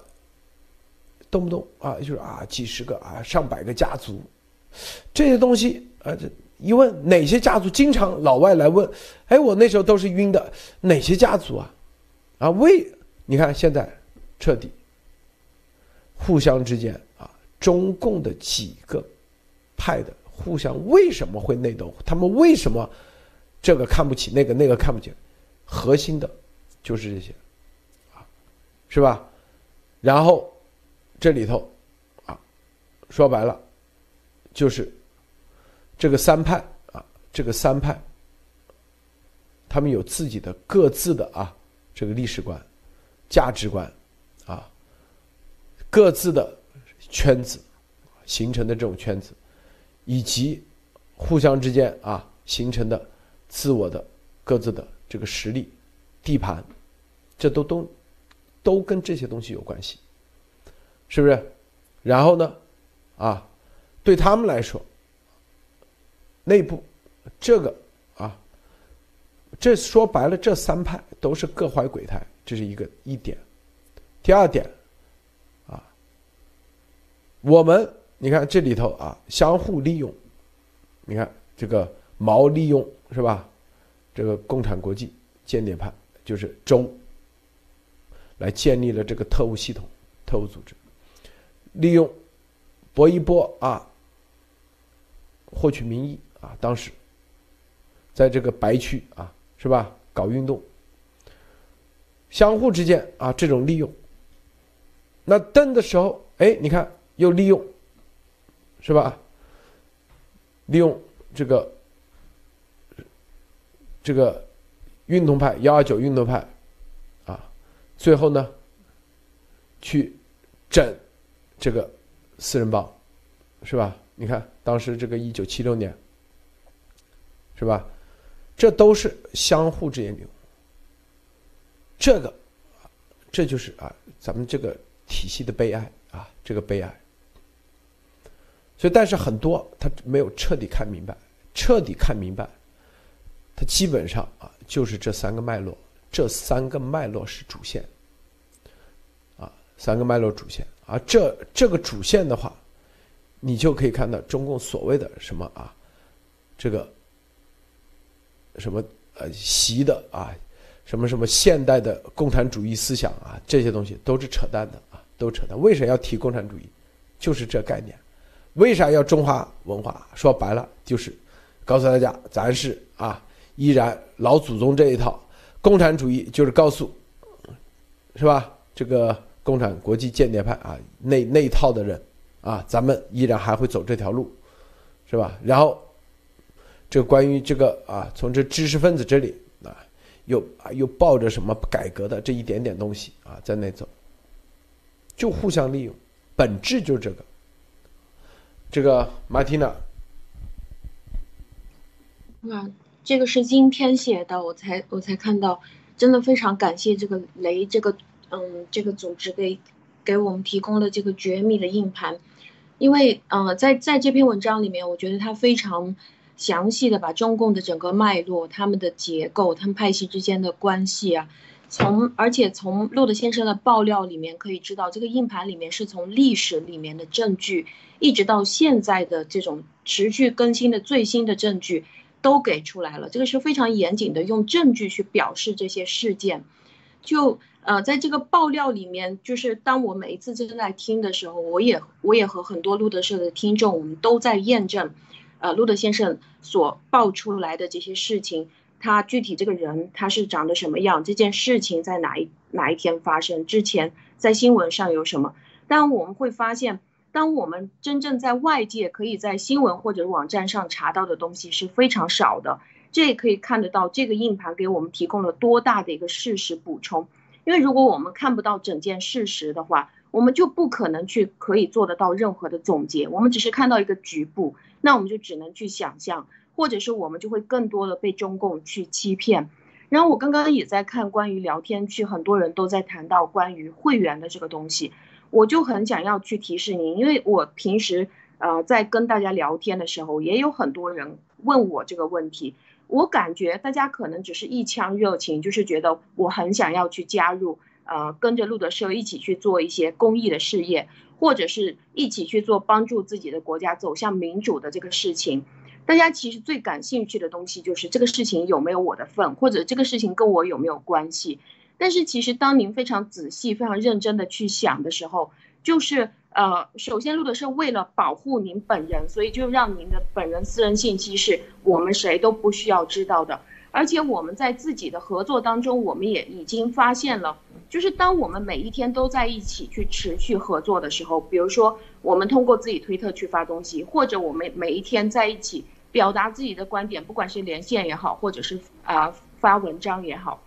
动不动啊就是啊几十个啊上百个家族，这些东西啊这一问哪些家族，经常老外来问，哎我那时候都是晕的，哪些家族啊，啊为你看现在彻底互相之间啊中共的几个派的互相为什么会内斗，他们为什么？这个看不起那个，那个看不起，核心的，就是这些，啊，是吧？然后这里头，啊，说白了，就是这个三派啊，这个三派，他们有自己的各自的啊，这个历史观、价值观，啊，各自的圈子形成的这种圈子，以及互相之间啊形成的。自我的各自的这个实力、地盘，这都都都跟这些东西有关系，是不是？然后呢，啊，对他们来说，内部这个啊，这说白了，这三派都是各怀鬼胎，这是一个一点。第二点，啊，我们你看这里头啊，相互利用，你看这个毛利用。是吧？这个共产国际间谍派就是周来建立了这个特务系统、特务组织，利用薄一波啊获取民意啊，当时在这个白区啊，是吧？搞运动，相互之间啊这种利用。那登的时候，哎，你看又利用，是吧？利用这个这个运动派幺二九运动派啊，最后呢去整这个四人帮，是吧？你看当时这个一九七六年，是吧？这都是相互之间利用，这个这就是啊咱们这个体系的悲哀啊，这个悲哀。所以，但是很多他没有彻底看明白，彻底看明白，他基本上啊就是这三个脉络，这三个脉络是主线，啊，三个脉络主线，啊，这这个主线的话，你就可以看到中共所谓的什么啊，这个什么呃习的啊，什么什么现代的共产主义思想啊，这些东西都是扯淡的啊，都扯淡。为什么要提共产主义？就是这概念。为啥要中华文化？说白了就是告诉大家，咱是啊，依然老祖宗这一套。共产主义就是告诉，是吧？这个共产国际间谍派啊，那那一套的人啊，咱们依然还会走这条路，是吧？然后，这关于这个啊，从这知识分子这里啊，又啊又抱着什么改革的这一点点东西啊，在那走，就互相利用，本质就是这个。这个马蒂娜，啊，这个是今天写的，我才我才看到，真的非常感谢这个雷这个嗯这个组织给给我们提供了这个绝密的硬盘，因为呃在在这篇文章里面，我觉得他非常详细的把中共的整个脉络、他们的结构、他们派系之间的关系啊。从而且从洛德先生的爆料里面可以知道，这个硬盘里面是从历史里面的证据，一直到现在的这种持续更新的最新的证据都给出来了。这个是非常严谨的，用证据去表示这些事件。就呃，在这个爆料里面，就是当我每一次正在听的时候，我也我也和很多路德社的听众，我们都在验证，呃，路德先生所爆出来的这些事情。他具体这个人他是长得什么样？这件事情在哪一哪一天发生？之前在新闻上有什么？但我们会发现，当我们真正在外界可以在新闻或者网站上查到的东西是非常少的。这也可以看得到这个硬盘给我们提供了多大的一个事实补充。因为如果我们看不到整件事实的话，我们就不可能去可以做得到任何的总结。我们只是看到一个局部，那我们就只能去想象。或者是我们就会更多的被中共去欺骗，然后我刚刚也在看关于聊天区，很多人都在谈到关于会员的这个东西，我就很想要去提示您，因为我平时呃在跟大家聊天的时候，也有很多人问我这个问题，我感觉大家可能只是一腔热情，就是觉得我很想要去加入，呃跟着路德社一起去做一些公益的事业，或者是一起去做帮助自己的国家走向民主的这个事情。大家其实最感兴趣的东西就是这个事情有没有我的份，或者这个事情跟我有没有关系。但是其实当您非常仔细、非常认真的去想的时候，就是呃，首先录的是为了保护您本人，所以就让您的本人私人信息是我们谁都不需要知道的。而且我们在自己的合作当中，我们也已经发现了，就是当我们每一天都在一起去持续合作的时候，比如说我们通过自己推特去发东西，或者我们每一天在一起。表达自己的观点，不管是连线也好，或者是啊发文章也好，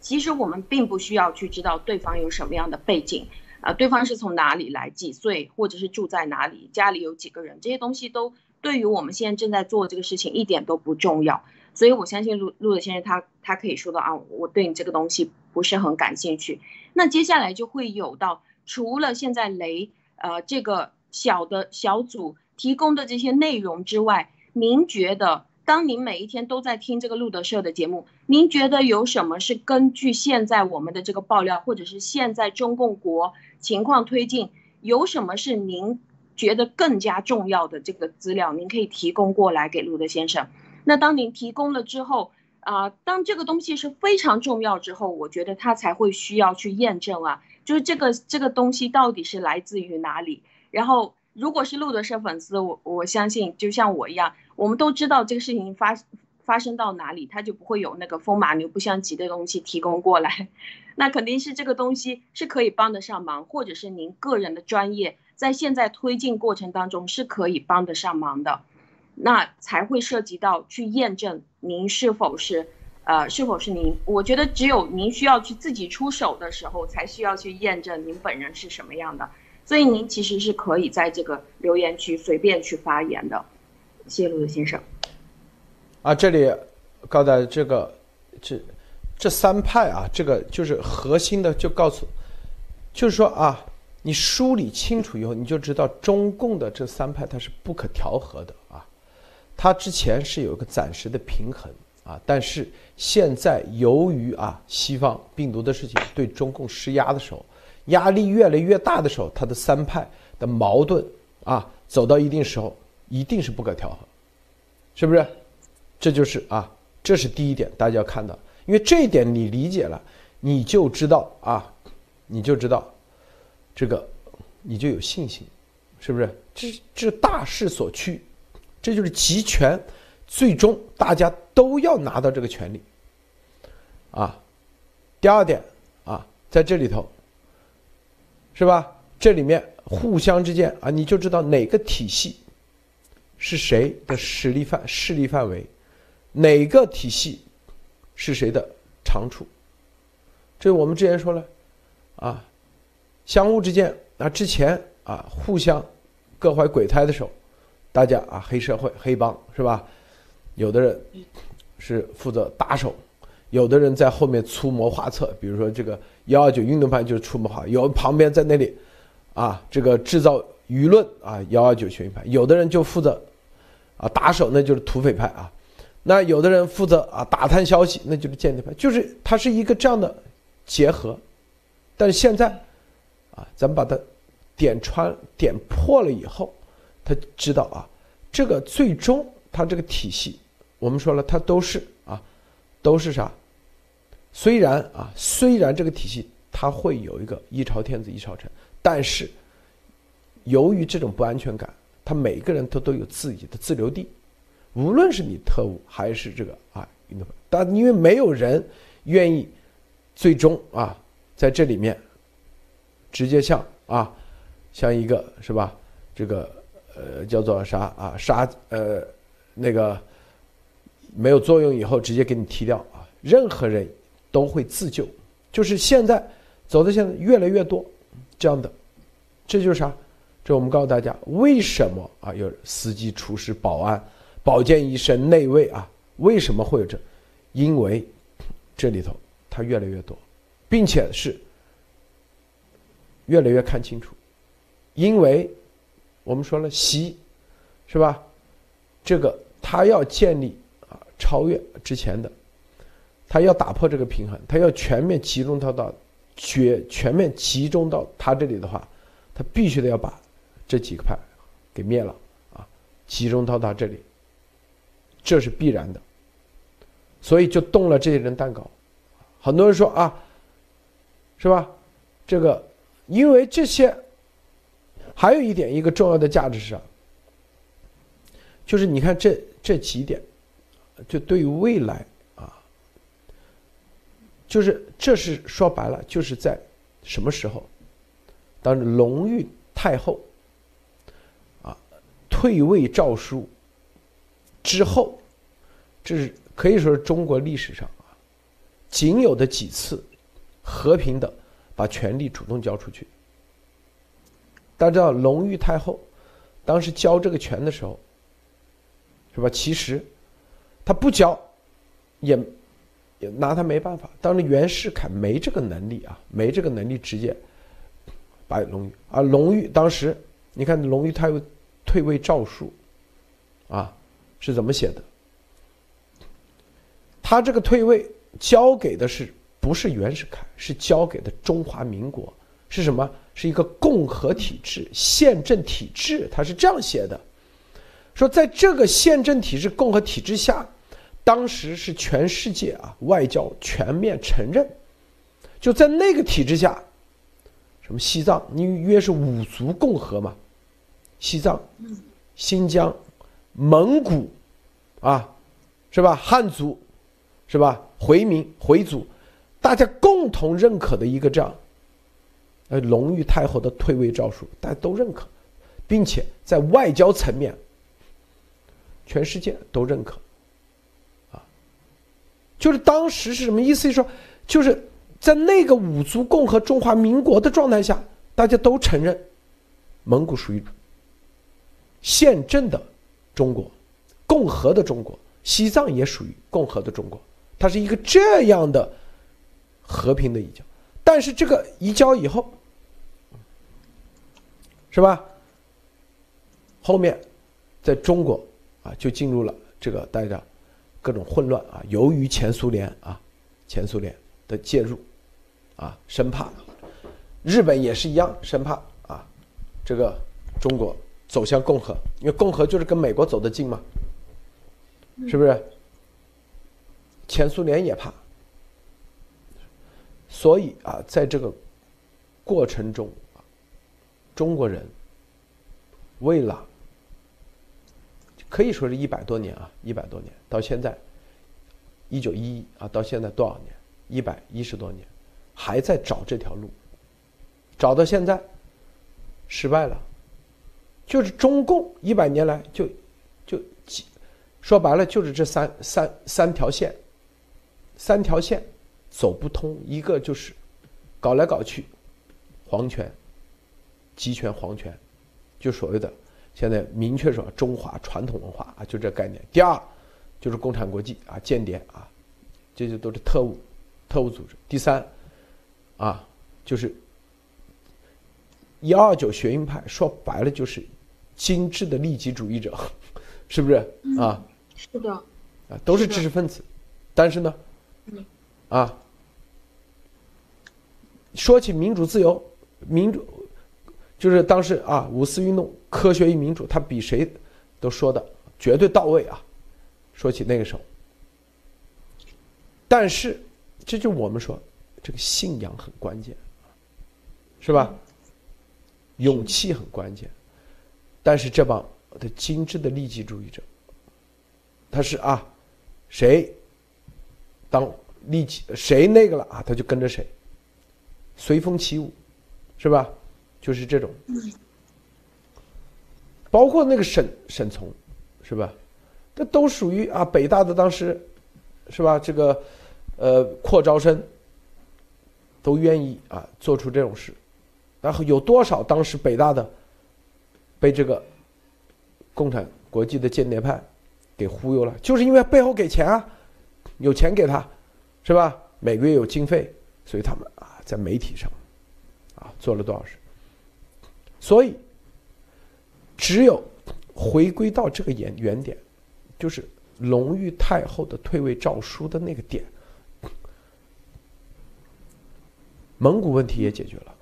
其实我们并不需要去知道对方有什么样的背景，啊，对方是从哪里来，几岁，或者是住在哪里，家里有几个人，这些东西都对于我们现在正在做这个事情一点都不重要。所以我相信陆陆德先生他他可以说到啊，我对你这个东西不是很感兴趣。那接下来就会有到除了现在雷呃这个小的小组提供的这些内容之外。您觉得，当您每一天都在听这个路德社的节目，您觉得有什么是根据现在我们的这个爆料，或者是现在中共国情况推进，有什么是您觉得更加重要的这个资料，您可以提供过来给路德先生。那当您提供了之后，啊，当这个东西是非常重要之后，我觉得他才会需要去验证啊，就是这个这个东西到底是来自于哪里。然后，如果是路德社粉丝，我我相信就像我一样，我们都知道这个事情发发生到哪里，他就不会有那个风马牛不相及的东西提供过来。那肯定是这个东西是可以帮得上忙，或者是您个人的专业在现在推进过程当中是可以帮得上忙的。那才会涉及到去验证您是否是，呃，是否是您？我觉得只有您需要去自己出手的时候，才需要去验证您本人是什么样的。所以您其实是可以在这个留言区随便去发言的。谢陆先生。啊，这里告诉大家，这个这这三派啊，这个就是核心的，就告诉，就是说啊，你梳理清楚以后，你就知道中共的这三派它是不可调和的啊。它之前是有一个暂时的平衡啊，但是现在由于啊西方病毒的事情对中共施压的时候，压力越来越大的时候，它的三派的矛盾啊走到一定时候，一定是不可调和，是不是？这就是啊，这是第一点，大家要看到，因为这一点你理解了，你就知道啊，你就知道这个，你就有信心，是不是？这这大势所趋。这就是集权，最终大家都要拿到这个权利，啊，第二点啊，在这里头，是吧？这里面互相之间啊，你就知道哪个体系是谁的实力范势力范围，哪个体系是谁的长处。这我们之前说了，啊，相互之间啊，之前啊，互相各怀鬼胎的时候。大家啊，黑社会、黑帮是吧？有的人是负责打手，有的人在后面出谋划策。比如说这个幺二九运动派就是出谋划，有旁边在那里啊，这个制造舆论啊，幺二九权威派。有的人就负责啊打手，那就是土匪派啊。那有的人负责啊打探消息，那就是间谍派。就是它是一个这样的结合。但是现在啊，咱们把它点穿、点破了以后。他知道啊，这个最终他这个体系，我们说了，它都是啊，都是啥？虽然啊，虽然这个体系它会有一个一朝天子一朝臣，但是由于这种不安全感，他每个人都都有自己的自留地，无论是你特务还是这个啊运动但因为没有人愿意最终啊在这里面直接像啊像一个是吧这个。呃，叫做啥啊？杀呃，那个没有作用以后直接给你踢掉啊！任何人都会自救，就是现在走的现在越来越多这样的，这就是啥？这我们告诉大家，为什么啊？有司机、厨师、保安、保健医生、内卫啊？为什么会有这？因为这里头它越来越多，并且是越来越看清楚，因为。我们说了，习，是吧？这个他要建立啊，超越之前的，他要打破这个平衡，他要全面集中到到绝全面集中到他这里的话，他必须得要把这几个派给灭了啊，集中到他这里，这是必然的。所以就动了这些人蛋糕，很多人说啊，是吧？这个因为这些。还有一点，一个重要的价值是啥？就是你看这这几点，就对于未来啊，就是这是说白了，就是在什么时候？当隆裕太后退位诏书之后，这是可以说是中国历史上啊仅有的几次和平的把权力主动交出去。大家知道隆裕太后当时交这个权的时候，是吧？其实他不交，也也拿他没办法。当时袁世凯没这个能力啊，没这个能力直接把隆裕。啊隆裕当时，你看隆裕太后退位诏书啊是怎么写的？他这个退位交给的是不是袁世凯？是交给的中华民国？是什么？是一个共和体制、宪政体制，他是这样写的：说在这个宪政体制、共和体制下，当时是全世界啊外交全面承认，就在那个体制下，什么西藏，你约是五族共和嘛，西藏、新疆、蒙古，啊，是吧？汉族，是吧？回民、回族，大家共同认可的一个这样，呃，隆裕太后的退位诏书，大家都认可，并且在外交层面，全世界都认可。啊就是当时是什么意思？就说就是在那个五族共和中华民国的状态下，大家都承认蒙古属于宪政的中国，共和的中国，西藏也属于共和的中国。它是一个这样的和平的移交。但是这个移交以后，是吧？后面在中国啊，就进入了这个大家。各种混乱啊！由于前苏联啊，前苏联的介入，啊，生怕日本也是一样，生怕啊，这个中国走向共和，因为共和就是跟美国走得近嘛，是不是？前苏联也怕，所以啊，在这个过程中，中国人为了。可以说是一百多年啊，一百多年到现在，一九一一啊，到现在多少年？一百一十多年，还在找这条路，找到现在，失败了。就是中共一百年来就就几说白了就是这三三三条线，三条线走不通。一个就是搞来搞去，皇权、集权、皇权，就所谓的。现在明确说中华传统文化啊，就这概念。第二，就是共产国际啊，间谍啊，这些都是特务、特务组织。第三，啊，就是幺二九学运派，说白了就是精致的利己主义者，是不是啊？是的，啊，都是知识分子，但是呢，啊，说起民主自由，民主。就是当时啊，五四运动、科学与民主，他比谁都说的绝对到位啊。说起那个时候，但是这就我们说，这个信仰很关键，是吧？勇气很关键。但是这帮的精致的利己主义者，他是啊，谁当利己谁那个了啊，他就跟着谁，随风起舞，是吧？就是这种，包括那个沈沈从，是吧？这都属于啊，北大的当时，是吧？这个，呃，扩招生，都愿意啊做出这种事，然后有多少当时北大的被这个共产国际的间谍派给忽悠了？就是因为背后给钱啊，有钱给他，是吧？每个月有经费，所以他们啊在媒体上啊做了多少事。所以，只有回归到这个原原点，就是隆裕太后的退位诏书的那个点，蒙古问题也解决了，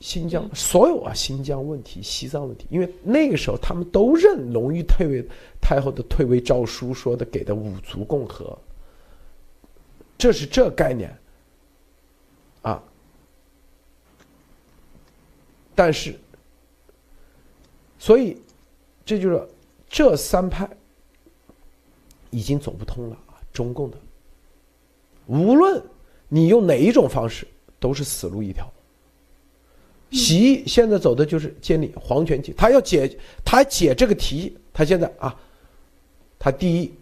新疆所有啊，新疆问题、西藏问题，因为那个时候他们都认隆裕退位太后的退位诏书说的给的五族共和，这是这概念啊。但是，所以，这就是这三派已经走不通了啊！中共的，无论你用哪一种方式，都是死路一条。习现在走的就是建立皇权体，他要解他解这个题，他现在啊，他第一，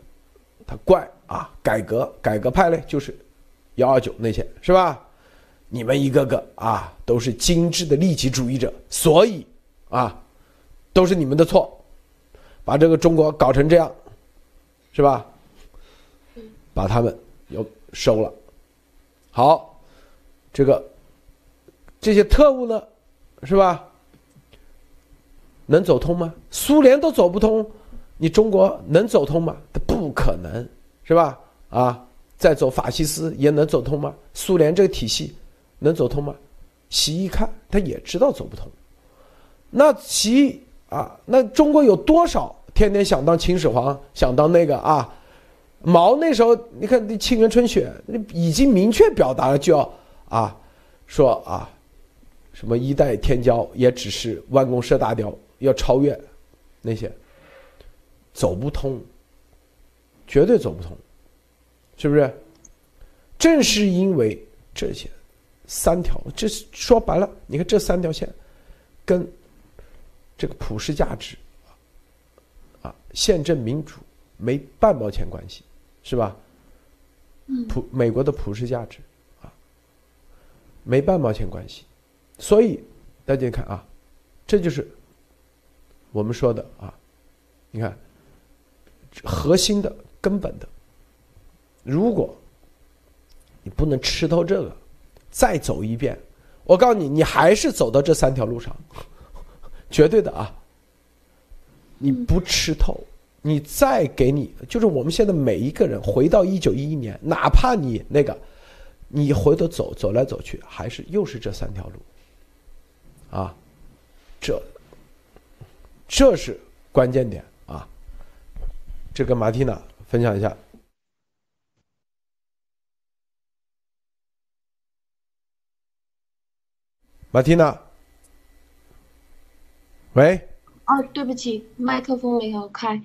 他怪啊，改革改革派嘞，就是幺二九那些是吧？你们一个个啊，都是精致的利己主义者，所以啊，都是你们的错，把这个中国搞成这样，是吧？把他们又收了。好，这个这些特务呢，是吧？能走通吗？苏联都走不通，你中国能走通吗？不可能，是吧？啊，再走法西斯也能走通吗？苏联这个体系。能走通吗？习一看，他也知道走不通。那习啊，那中国有多少天天想当秦始皇，想当那个啊，毛那时候你看《沁园春雪》已经明确表达了，就要啊说啊什么一代天骄也只是弯弓射大雕，要超越那些，走不通，绝对走不通，是不是？正是因为这些三条，这说白了，你看这三条线跟这个普世价值啊，宪政民主没半毛钱关系。是吧？普美国的普世价值啊，没半毛钱关系，所以大家看啊，这就是我们说的啊，你看核心的根本的，如果你不能吃透这个，再走一遍，我告诉你，你还是走到这三条路上，绝对的啊，你不吃透。你再给你，就是我们现在每一个人回到一九一一年，哪怕你那个，你回头走走来走去，还是又是这三条路，啊，这，这是关键点啊。这跟马蒂娜分享一下，马蒂娜，喂，哦，对不起，麦克风没有开。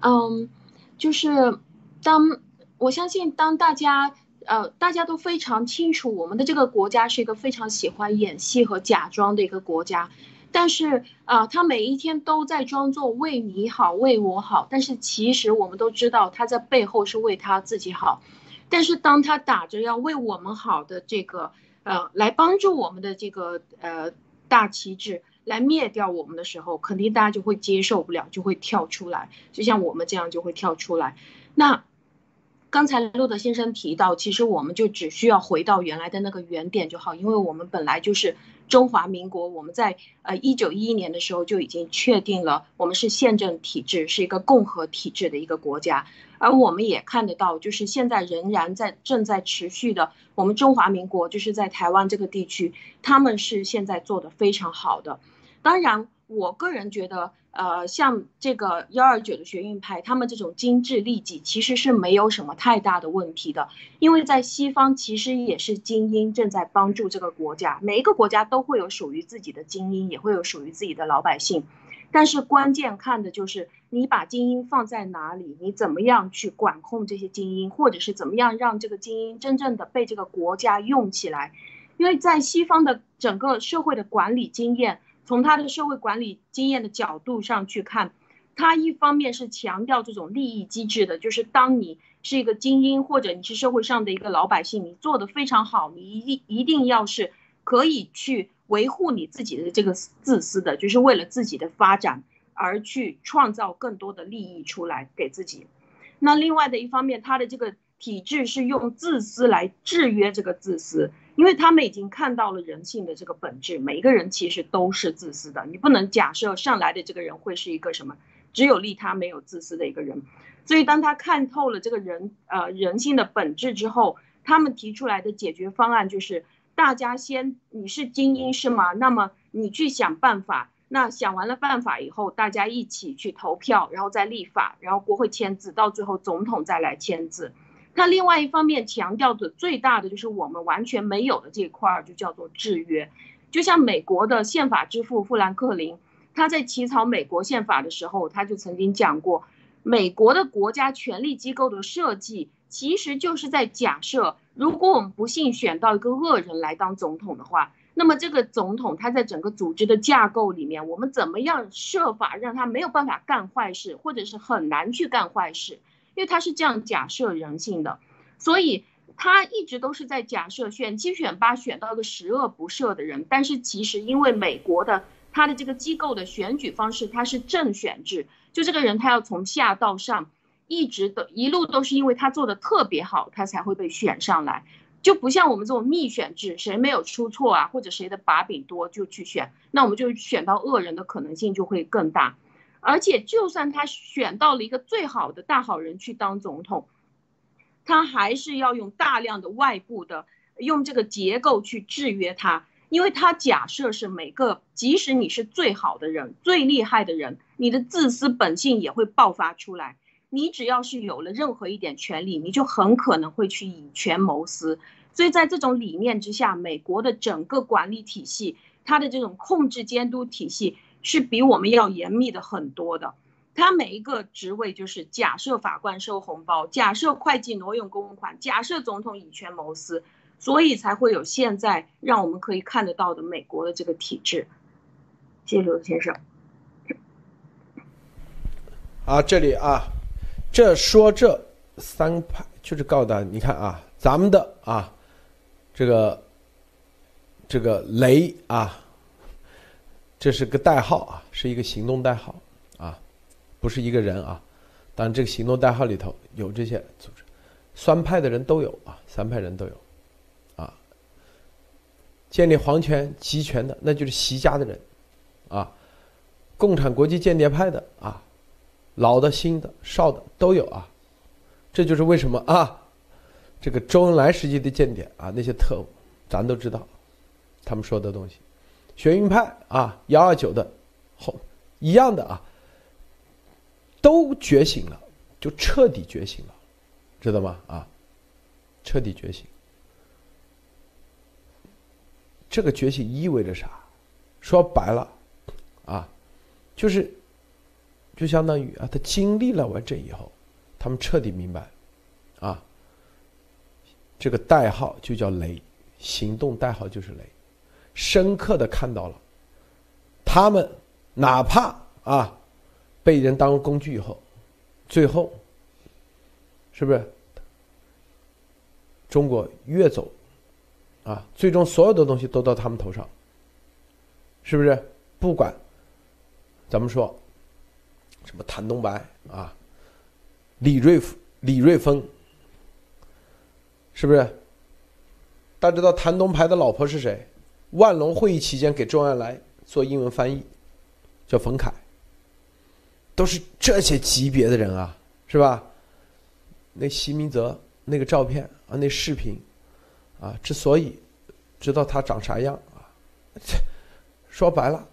嗯，就是当我相信，当大家呃大家都非常清楚，我们的这个国家是一个非常喜欢演戏和假装的一个国家，但是啊，他每一天都在装作为你好，为我好，但是其实我们都知道他在背后是为他自己好，但是当他打着要为我们好的这个呃来帮助我们的这个呃大旗帜。来灭掉我们的时候，肯定大家就会接受不了，就会跳出来，就像我们这样就会跳出来。那刚才路德先生提到，其实我们就只需要回到原来的那个原点就好，因为我们本来就是中华民国，我们在呃一九一一年的时候就已经确定了，我们是宪政体制，是一个共和体制的一个国家。而我们也看得到，就是现在仍然在正在持续的，我们中华民国就是在台湾这个地区，他们是现在做的非常好的。当然，我个人觉得，呃，像这个幺二九的学运派，他们这种精致利己，其实是没有什么太大的问题的。因为在西方，其实也是精英正在帮助这个国家，每一个国家都会有属于自己的精英，也会有属于自己的老百姓。但是关键看的就是你把精英放在哪里，你怎么样去管控这些精英，或者是怎么样让这个精英真正的被这个国家用起来。因为在西方的整个社会的管理经验。从他的社会管理经验的角度上去看，他一方面是强调这种利益机制的，就是当你是一个精英或者你是社会上的一个老百姓，你做的非常好，你一一定要是可以去维护你自己的这个自私的，就是为了自己的发展而去创造更多的利益出来给自己。那另外的一方面，他的这个体制是用自私来制约这个自私。因为他们已经看到了人性的这个本质，每一个人其实都是自私的。你不能假设上来的这个人会是一个什么只有利他没有自私的一个人。所以当他看透了这个人呃人性的本质之后，他们提出来的解决方案就是：大家先你是精英是吗？那么你去想办法。那想完了办法以后，大家一起去投票，然后再立法，然后国会签字，到最后总统再来签字。那另外一方面强调的最大的就是我们完全没有的这块儿，就叫做制约。就像美国的宪法之父富兰克林，他在起草美国宪法的时候，他就曾经讲过，美国的国家权力机构的设计，其实就是在假设，如果我们不幸选到一个恶人来当总统的话，那么这个总统他在整个组织的架构里面，我们怎么样设法让他没有办法干坏事，或者是很难去干坏事？因为他是这样假设人性的，所以他一直都是在假设选七选八选到一个十恶不赦的人。但是其实因为美国的他的这个机构的选举方式，他是正选制，就这个人他要从下到上，一直的一路都是因为他做的特别好，他才会被选上来，就不像我们这种密选制，谁没有出错啊，或者谁的把柄多就去选，那我们就选到恶人的可能性就会更大。而且，就算他选到了一个最好的大好人去当总统，他还是要用大量的外部的用这个结构去制约他，因为他假设是每个，即使你是最好的人、最厉害的人，你的自私本性也会爆发出来。你只要是有了任何一点权利，你就很可能会去以权谋私。所以在这种理念之下，美国的整个管理体系，它的这种控制监督体系是比我们要严密的很多的。他每一个职位就是假设法官收红包，假设会计挪用公款，假设总统以权谋私，所以才会有现在让我们可以看得到的美国的这个体制。谢谢刘先生。啊，这里啊，这说这三派就是告诉大家，你看啊，咱们的啊，这个这个雷啊，这是个代号啊，是一个行动代号啊，不是一个人啊。当然，这个行动代号里头有这些组织，三派的人都有啊，三派人都有啊。建立皇权集权的，那就是习家的人啊，共产国际间谍派的啊。老的、新的、少的都有啊，这就是为什么啊，这个周恩来时期的间谍啊，那些特务，咱都知道，他们说的东西，学运派啊，幺二九的，后一样的啊，都觉醒了，就彻底觉醒了，知道吗？啊，彻底觉醒，这个觉醒意味着啥？说白了，啊，就是。就相当于啊，他经历了完整以后，他们彻底明白，啊，这个代号就叫雷，行动代号就是雷，深刻的看到了，他们哪怕啊被人当工具以后，最后是不是中国越走啊，最终所有的东西都到他们头上，是不是？不管咱们说。什么谭东白啊，李瑞李瑞峰，是不是？大家知道谭东白的老婆是谁？万隆会议期间给周恩来做英文翻译，叫冯凯。都是这些级别的人啊，是吧？那席明泽那个照片啊，那视频啊，之所以知道他长啥样啊，说白了，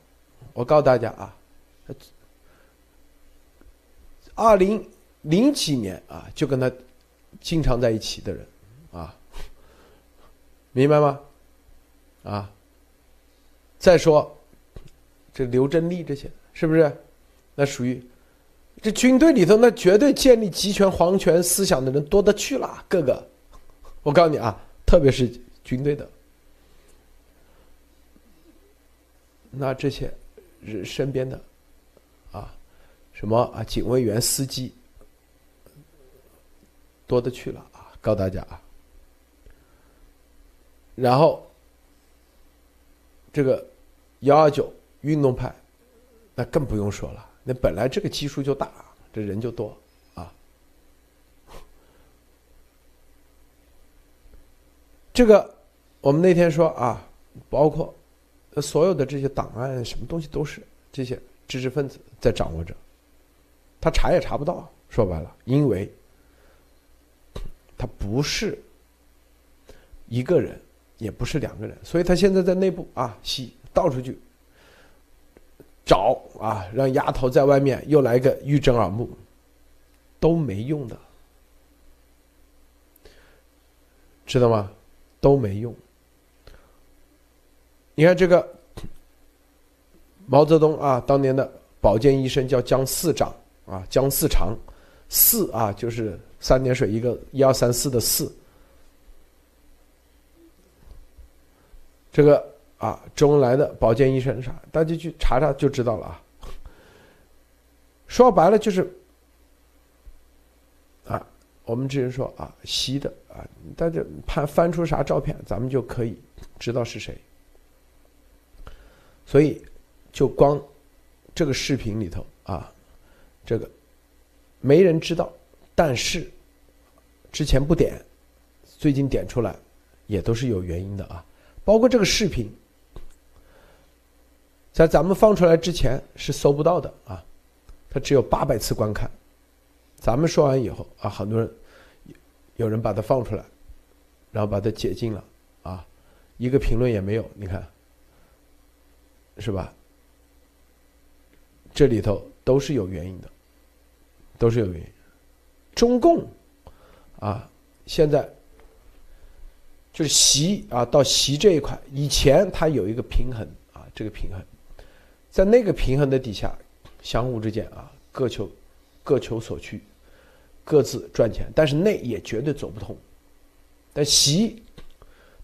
我告诉大家啊。二零零几年啊，就跟他经常在一起的人，啊，明白吗？啊，再说这刘振利这些是不是？那属于这军队里头，那绝对建立集权皇权思想的人多得去了，各个。我告诉你啊，特别是军队的，那这些人身边的啊。什么啊？警卫员、司机多的去了啊！告诉大家啊，然后这个幺二九运动派，那更不用说了。那本来这个基数就大，这人就多啊。这个我们那天说啊，包括所有的这些档案，什么东西都是这些知识分子在掌握着。他查也查不到，说白了，因为他不是一个人，也不是两个人，所以他现在在内部啊，吸到处去找啊，让丫头在外面又来个玉珍耳目，都没用的，知道吗？都没用。你看这个毛泽东啊，当年的保健医生叫姜四长。啊，姜四长，四啊，就是三点水一个一二三四的四。这个啊，周恩来的保健医生啥，大家去查查就知道了啊。说白了就是啊，我们只是说啊，西的啊，大家翻翻出啥照片，咱们就可以知道是谁。所以，就光这个视频里头啊。这个没人知道，但是之前不点，最近点出来，也都是有原因的啊。包括这个视频，在咱们放出来之前是搜不到的啊，它只有八百次观看。咱们说完以后啊，很多人有人把它放出来，然后把它解禁了啊，一个评论也没有，你看是吧？这里头都是有原因的。都是有原因，中共啊，现在就是习啊，到习这一块，以前它有一个平衡啊，这个平衡，在那个平衡的底下，相互之间啊，各求各求所需，各自赚钱，但是那也绝对走不通。但习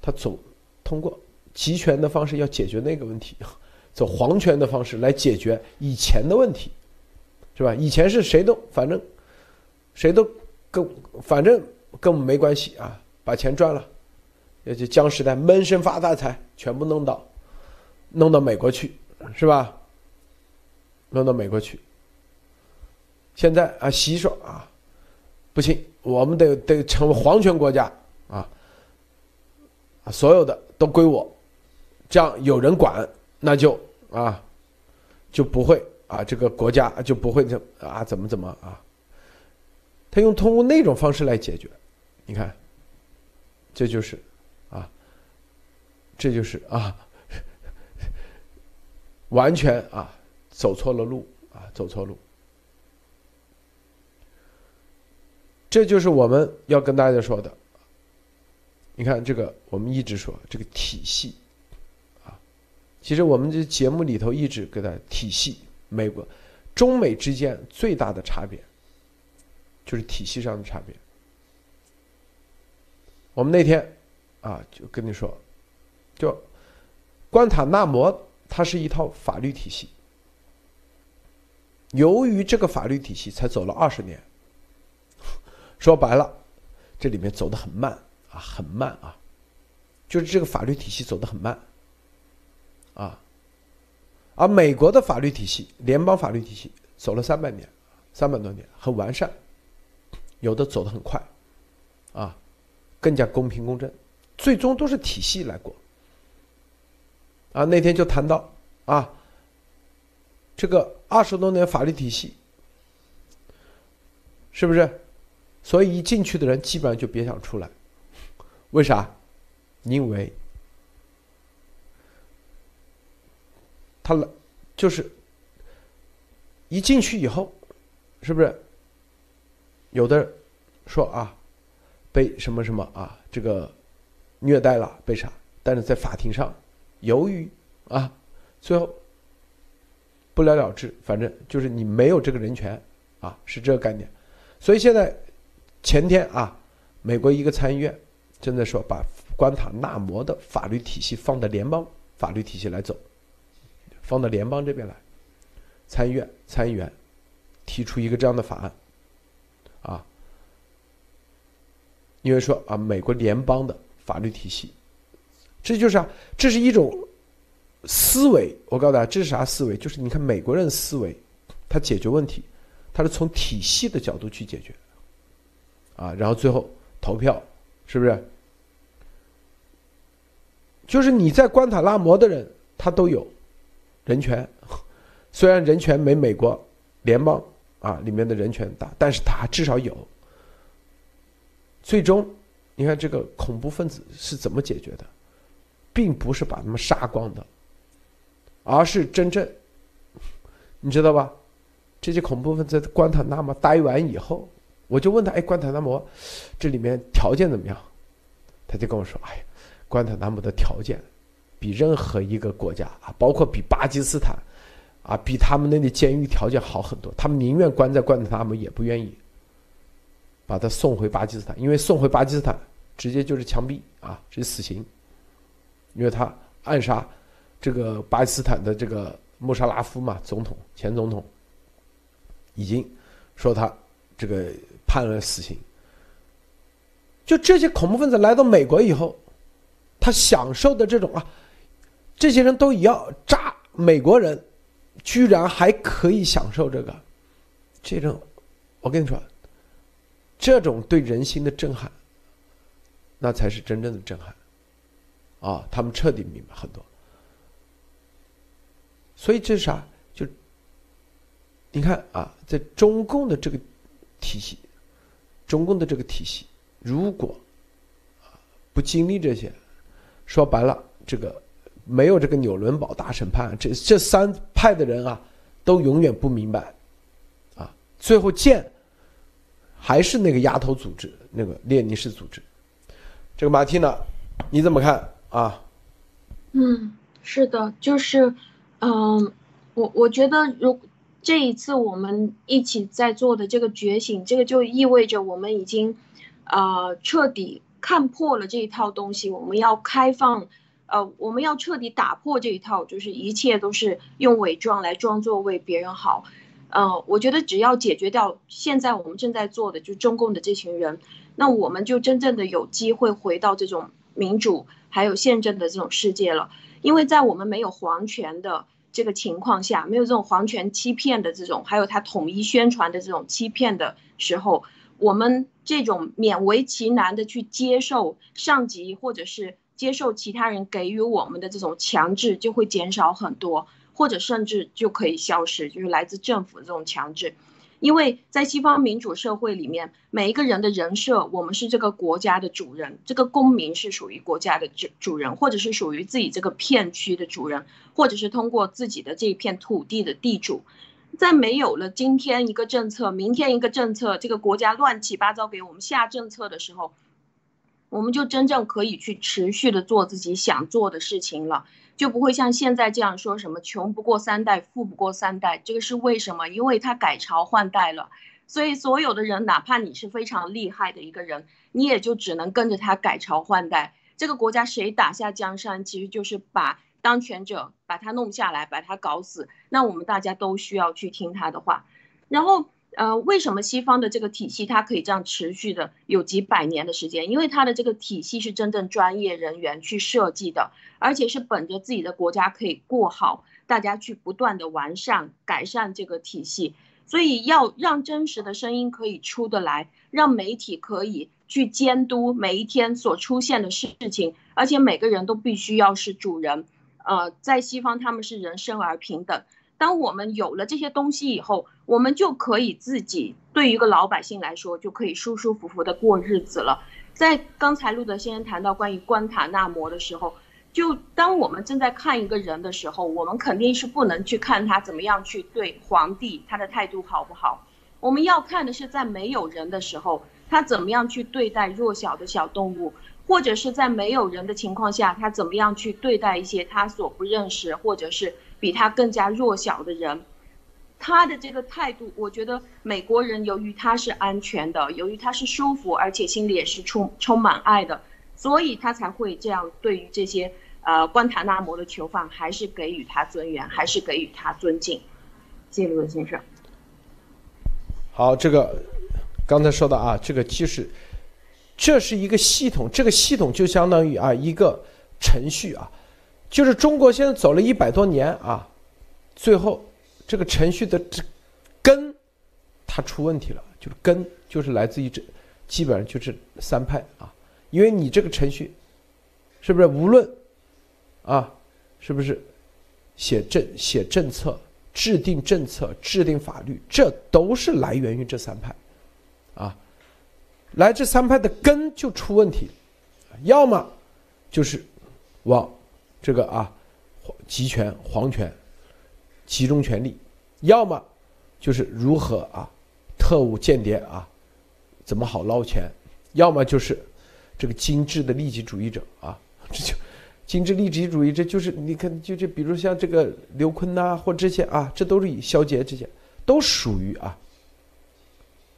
他走通过集权的方式要解决那个问题，走皇权的方式来解决以前的问题，是吧？以前是谁都反正谁都跟反正跟我们没关系啊，把钱赚了，也就江时代闷声发大财，全部弄到弄到美国去，是吧？弄到美国去。现在啊，习说啊，不行，我们得得成为皇权国家啊，所有的都归我，这样有人管，那就啊，就不会啊，这个国家就不会怎啊，怎么怎么啊？他用通过那种方式来解决，你看，这就是啊，这就是啊，完全啊，走错了路啊，走错路。这就是我们要跟大家说的。你看这个，我们一直说这个体系，啊，其实我们这节目里头一直给他体系，美国、中美之间最大的差别，就是体系上的差别。我们那天啊，就跟你说，就关塔那摩，它是一套法律体系，由于这个法律体系才走了二十年。说白了，这里面走的很慢啊，很慢啊，就是这个法律体系走的很慢，啊，而美国的法律体系，联邦法律体系走了三百年，三百多年，很完善，有的走的很快，啊，更加公平公正，最终都是体系来过，啊，那天就谈到啊，这个二十多年法律体系，是不是？所以一进去的人基本上就别想出来，为啥？因为他了，就是一进去以后，是不是？有的说啊，被什么什么啊，这个虐待了，被啥？但是在法庭上，由于啊，最后不了了之，反正就是你没有这个人权啊，是这个概念。所以现在。前天啊，美国一个参议院正在说把关塔那摩的法律体系放到联邦法律体系来走，放到联邦这边来。参议院参议员提出一个这样的法案，啊，因为说啊，美国联邦的法律体系，这就是啊，这是一种思维。我告诉大家，这是啥思维？就是你看美国人思维，他解决问题，他是从体系的角度去解决。啊，然后最后投票，是不是？就是你在关塔那摩的人，他都有人权，虽然人权没美国联邦啊里面的人权大，但是他至少有。最终，你看这个恐怖分子是怎么解决的，并不是把他们杀光的，而是真正，你知道吧？这些恐怖分子在关塔那么待完以后。我就问他，哎，关塔那摩，这里面条件怎么样？他就跟我说，哎，关塔那摩的条件比任何一个国家啊，包括比巴基斯坦啊，比他们那里监狱条件好很多。他们宁愿关在关塔那摩，也不愿意把他送回巴基斯坦，因为送回巴基斯坦直接就是枪毙啊，是死刑。因为他暗杀这个巴基斯坦的这个穆沙拉夫嘛，总统前总统，已经说他这个。判了死刑。就这些恐怖分子来到美国以后，他享受的这种啊，这些人都要炸美国人，居然还可以享受这个，这种，我跟你说，这种对人心的震撼，那才是真正的震撼，啊，他们彻底明白很多。所以这是啥？就你看啊，在中共的这个体系。中共的这个体系，如果不经历这些，说白了，这个没有这个纽伦堡大审判，这这三派的人啊，都永远不明白，啊，最后见还是那个丫头组织，那个列宁式组织。这个马蒂娜，你怎么看啊？嗯，是的，就是，嗯，我我觉得，如这一次我们一起在做的这个觉醒，这个就意味着我们已经，呃，彻底看破了这一套东西。我们要开放，呃，我们要彻底打破这一套，就是一切都是用伪装来装作为别人好。嗯，我觉得只要解决掉现在我们正在做的，就中共的这群人，那我们就真正的有机会回到这种民主还有宪政的这种世界了。因为在我们没有皇权的这个情况下，没有这种皇权欺骗的这种，还有他统一宣传的这种欺骗的时候，我们这种勉为其难的去接受上级或者是接受其他人给予我们的这种强制，就会减少很多。或者甚至就可以消失，就是来自政府的这种强制，因为在西方民主社会里面，每一个人的人设，我们是这个国家的主人，这个公民是属于国家的主主人，或者是属于自己这个片区的主人，或者是通过自己的这一片土地的地主，在没有了今天一个政策，明天一个政策，这个国家乱七八糟给我们下政策的时候，我们就真正可以去持续的做自己想做的事情了。就不会像现在这样说什么穷不过三代，富不过三代。这个是为什么？因为他改朝换代了，所以所有的人，哪怕你是非常厉害的一个人，你也就只能跟着他改朝换代。这个国家谁打下江山，其实就是把当权者把他弄下来，把他搞死。那我们大家都需要去听他的话，然后。呃，为什么西方的这个体系它可以这样持续的有几百年的时间？因为它的这个体系是真正专业人员去设计的，而且是本着自己的国家可以过好，大家去不断的完善改善这个体系。所以要让真实的声音可以出得来，让媒体可以去监督每一天所出现的事情，而且每个人都必须要是主人。呃，在西方他们是人生而平等。当我们有了这些东西以后，我们就可以自己对一个老百姓来说，就可以舒舒服服的过日子了。在刚才路德先生谈到关于关塔那摩的时候，就当我们正在看一个人的时候，我们肯定是不能去看他怎么样去对皇帝，他的态度好不好。我们要看的是在没有人的时候，他怎么样去对待弱小的小动物，或者是在没有人的情况下，他怎么样去对待一些他所不认识或者是。比他更加弱小的人，他的这个态度，我觉得美国人由于他是安全的，由于他是舒服，而且心里也是充充满爱的，所以他才会这样对于这些呃关塔那摩的囚犯，还是给予他尊严，还是给予他尊敬。谢谢卢先生。好，这个刚才说的啊，这个其实这是一个系统，这个系统就相当于啊一个程序啊。就是中国现在走了一百多年啊，最后这个程序的这根，它出问题了。就是根就是来自于这，基本上就是三派啊。因为你这个程序，是不是无论啊，是不是写政写政策、制定政策、制定法律，这都是来源于这三派啊。来这三派的根就出问题，要么就是往。这个啊，集权、皇权，集中权力，要么就是如何啊，特务间谍啊，怎么好捞钱，要么就是这个精致的利己主义者啊，这就精致利己主义，这就是你看，就就比如像这个刘坤呐，或这些啊，这都是以肖杰这些，都属于啊，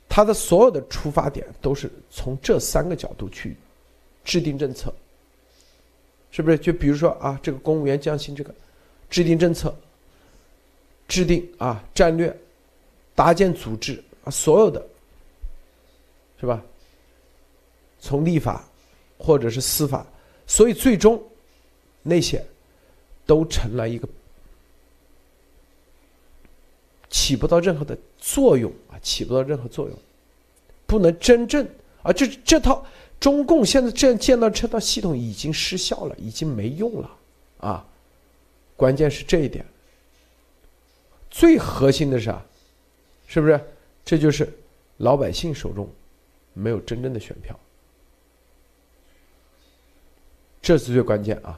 他的所有的出发点都是从这三个角度去制定政策。是不是？就比如说啊，这个公务员降薪，这个制定政策、制定啊战略、搭建组织啊，所有的，是吧？从立法或者是司法，所以最终那些都成了一个起不到任何的作用啊，起不到任何作用，不能真正啊，这这套。中共现在这样建到这套系统已经失效了，已经没用了，啊，关键是这一点。最核心的是啥？是不是？这就是老百姓手中没有真正的选票，这是最关键啊。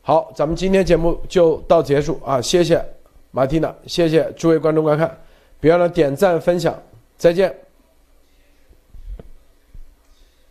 好，咱们今天节目就到结束啊！谢谢马蒂娜，谢谢诸位观众观看，别忘了点赞分享。再见。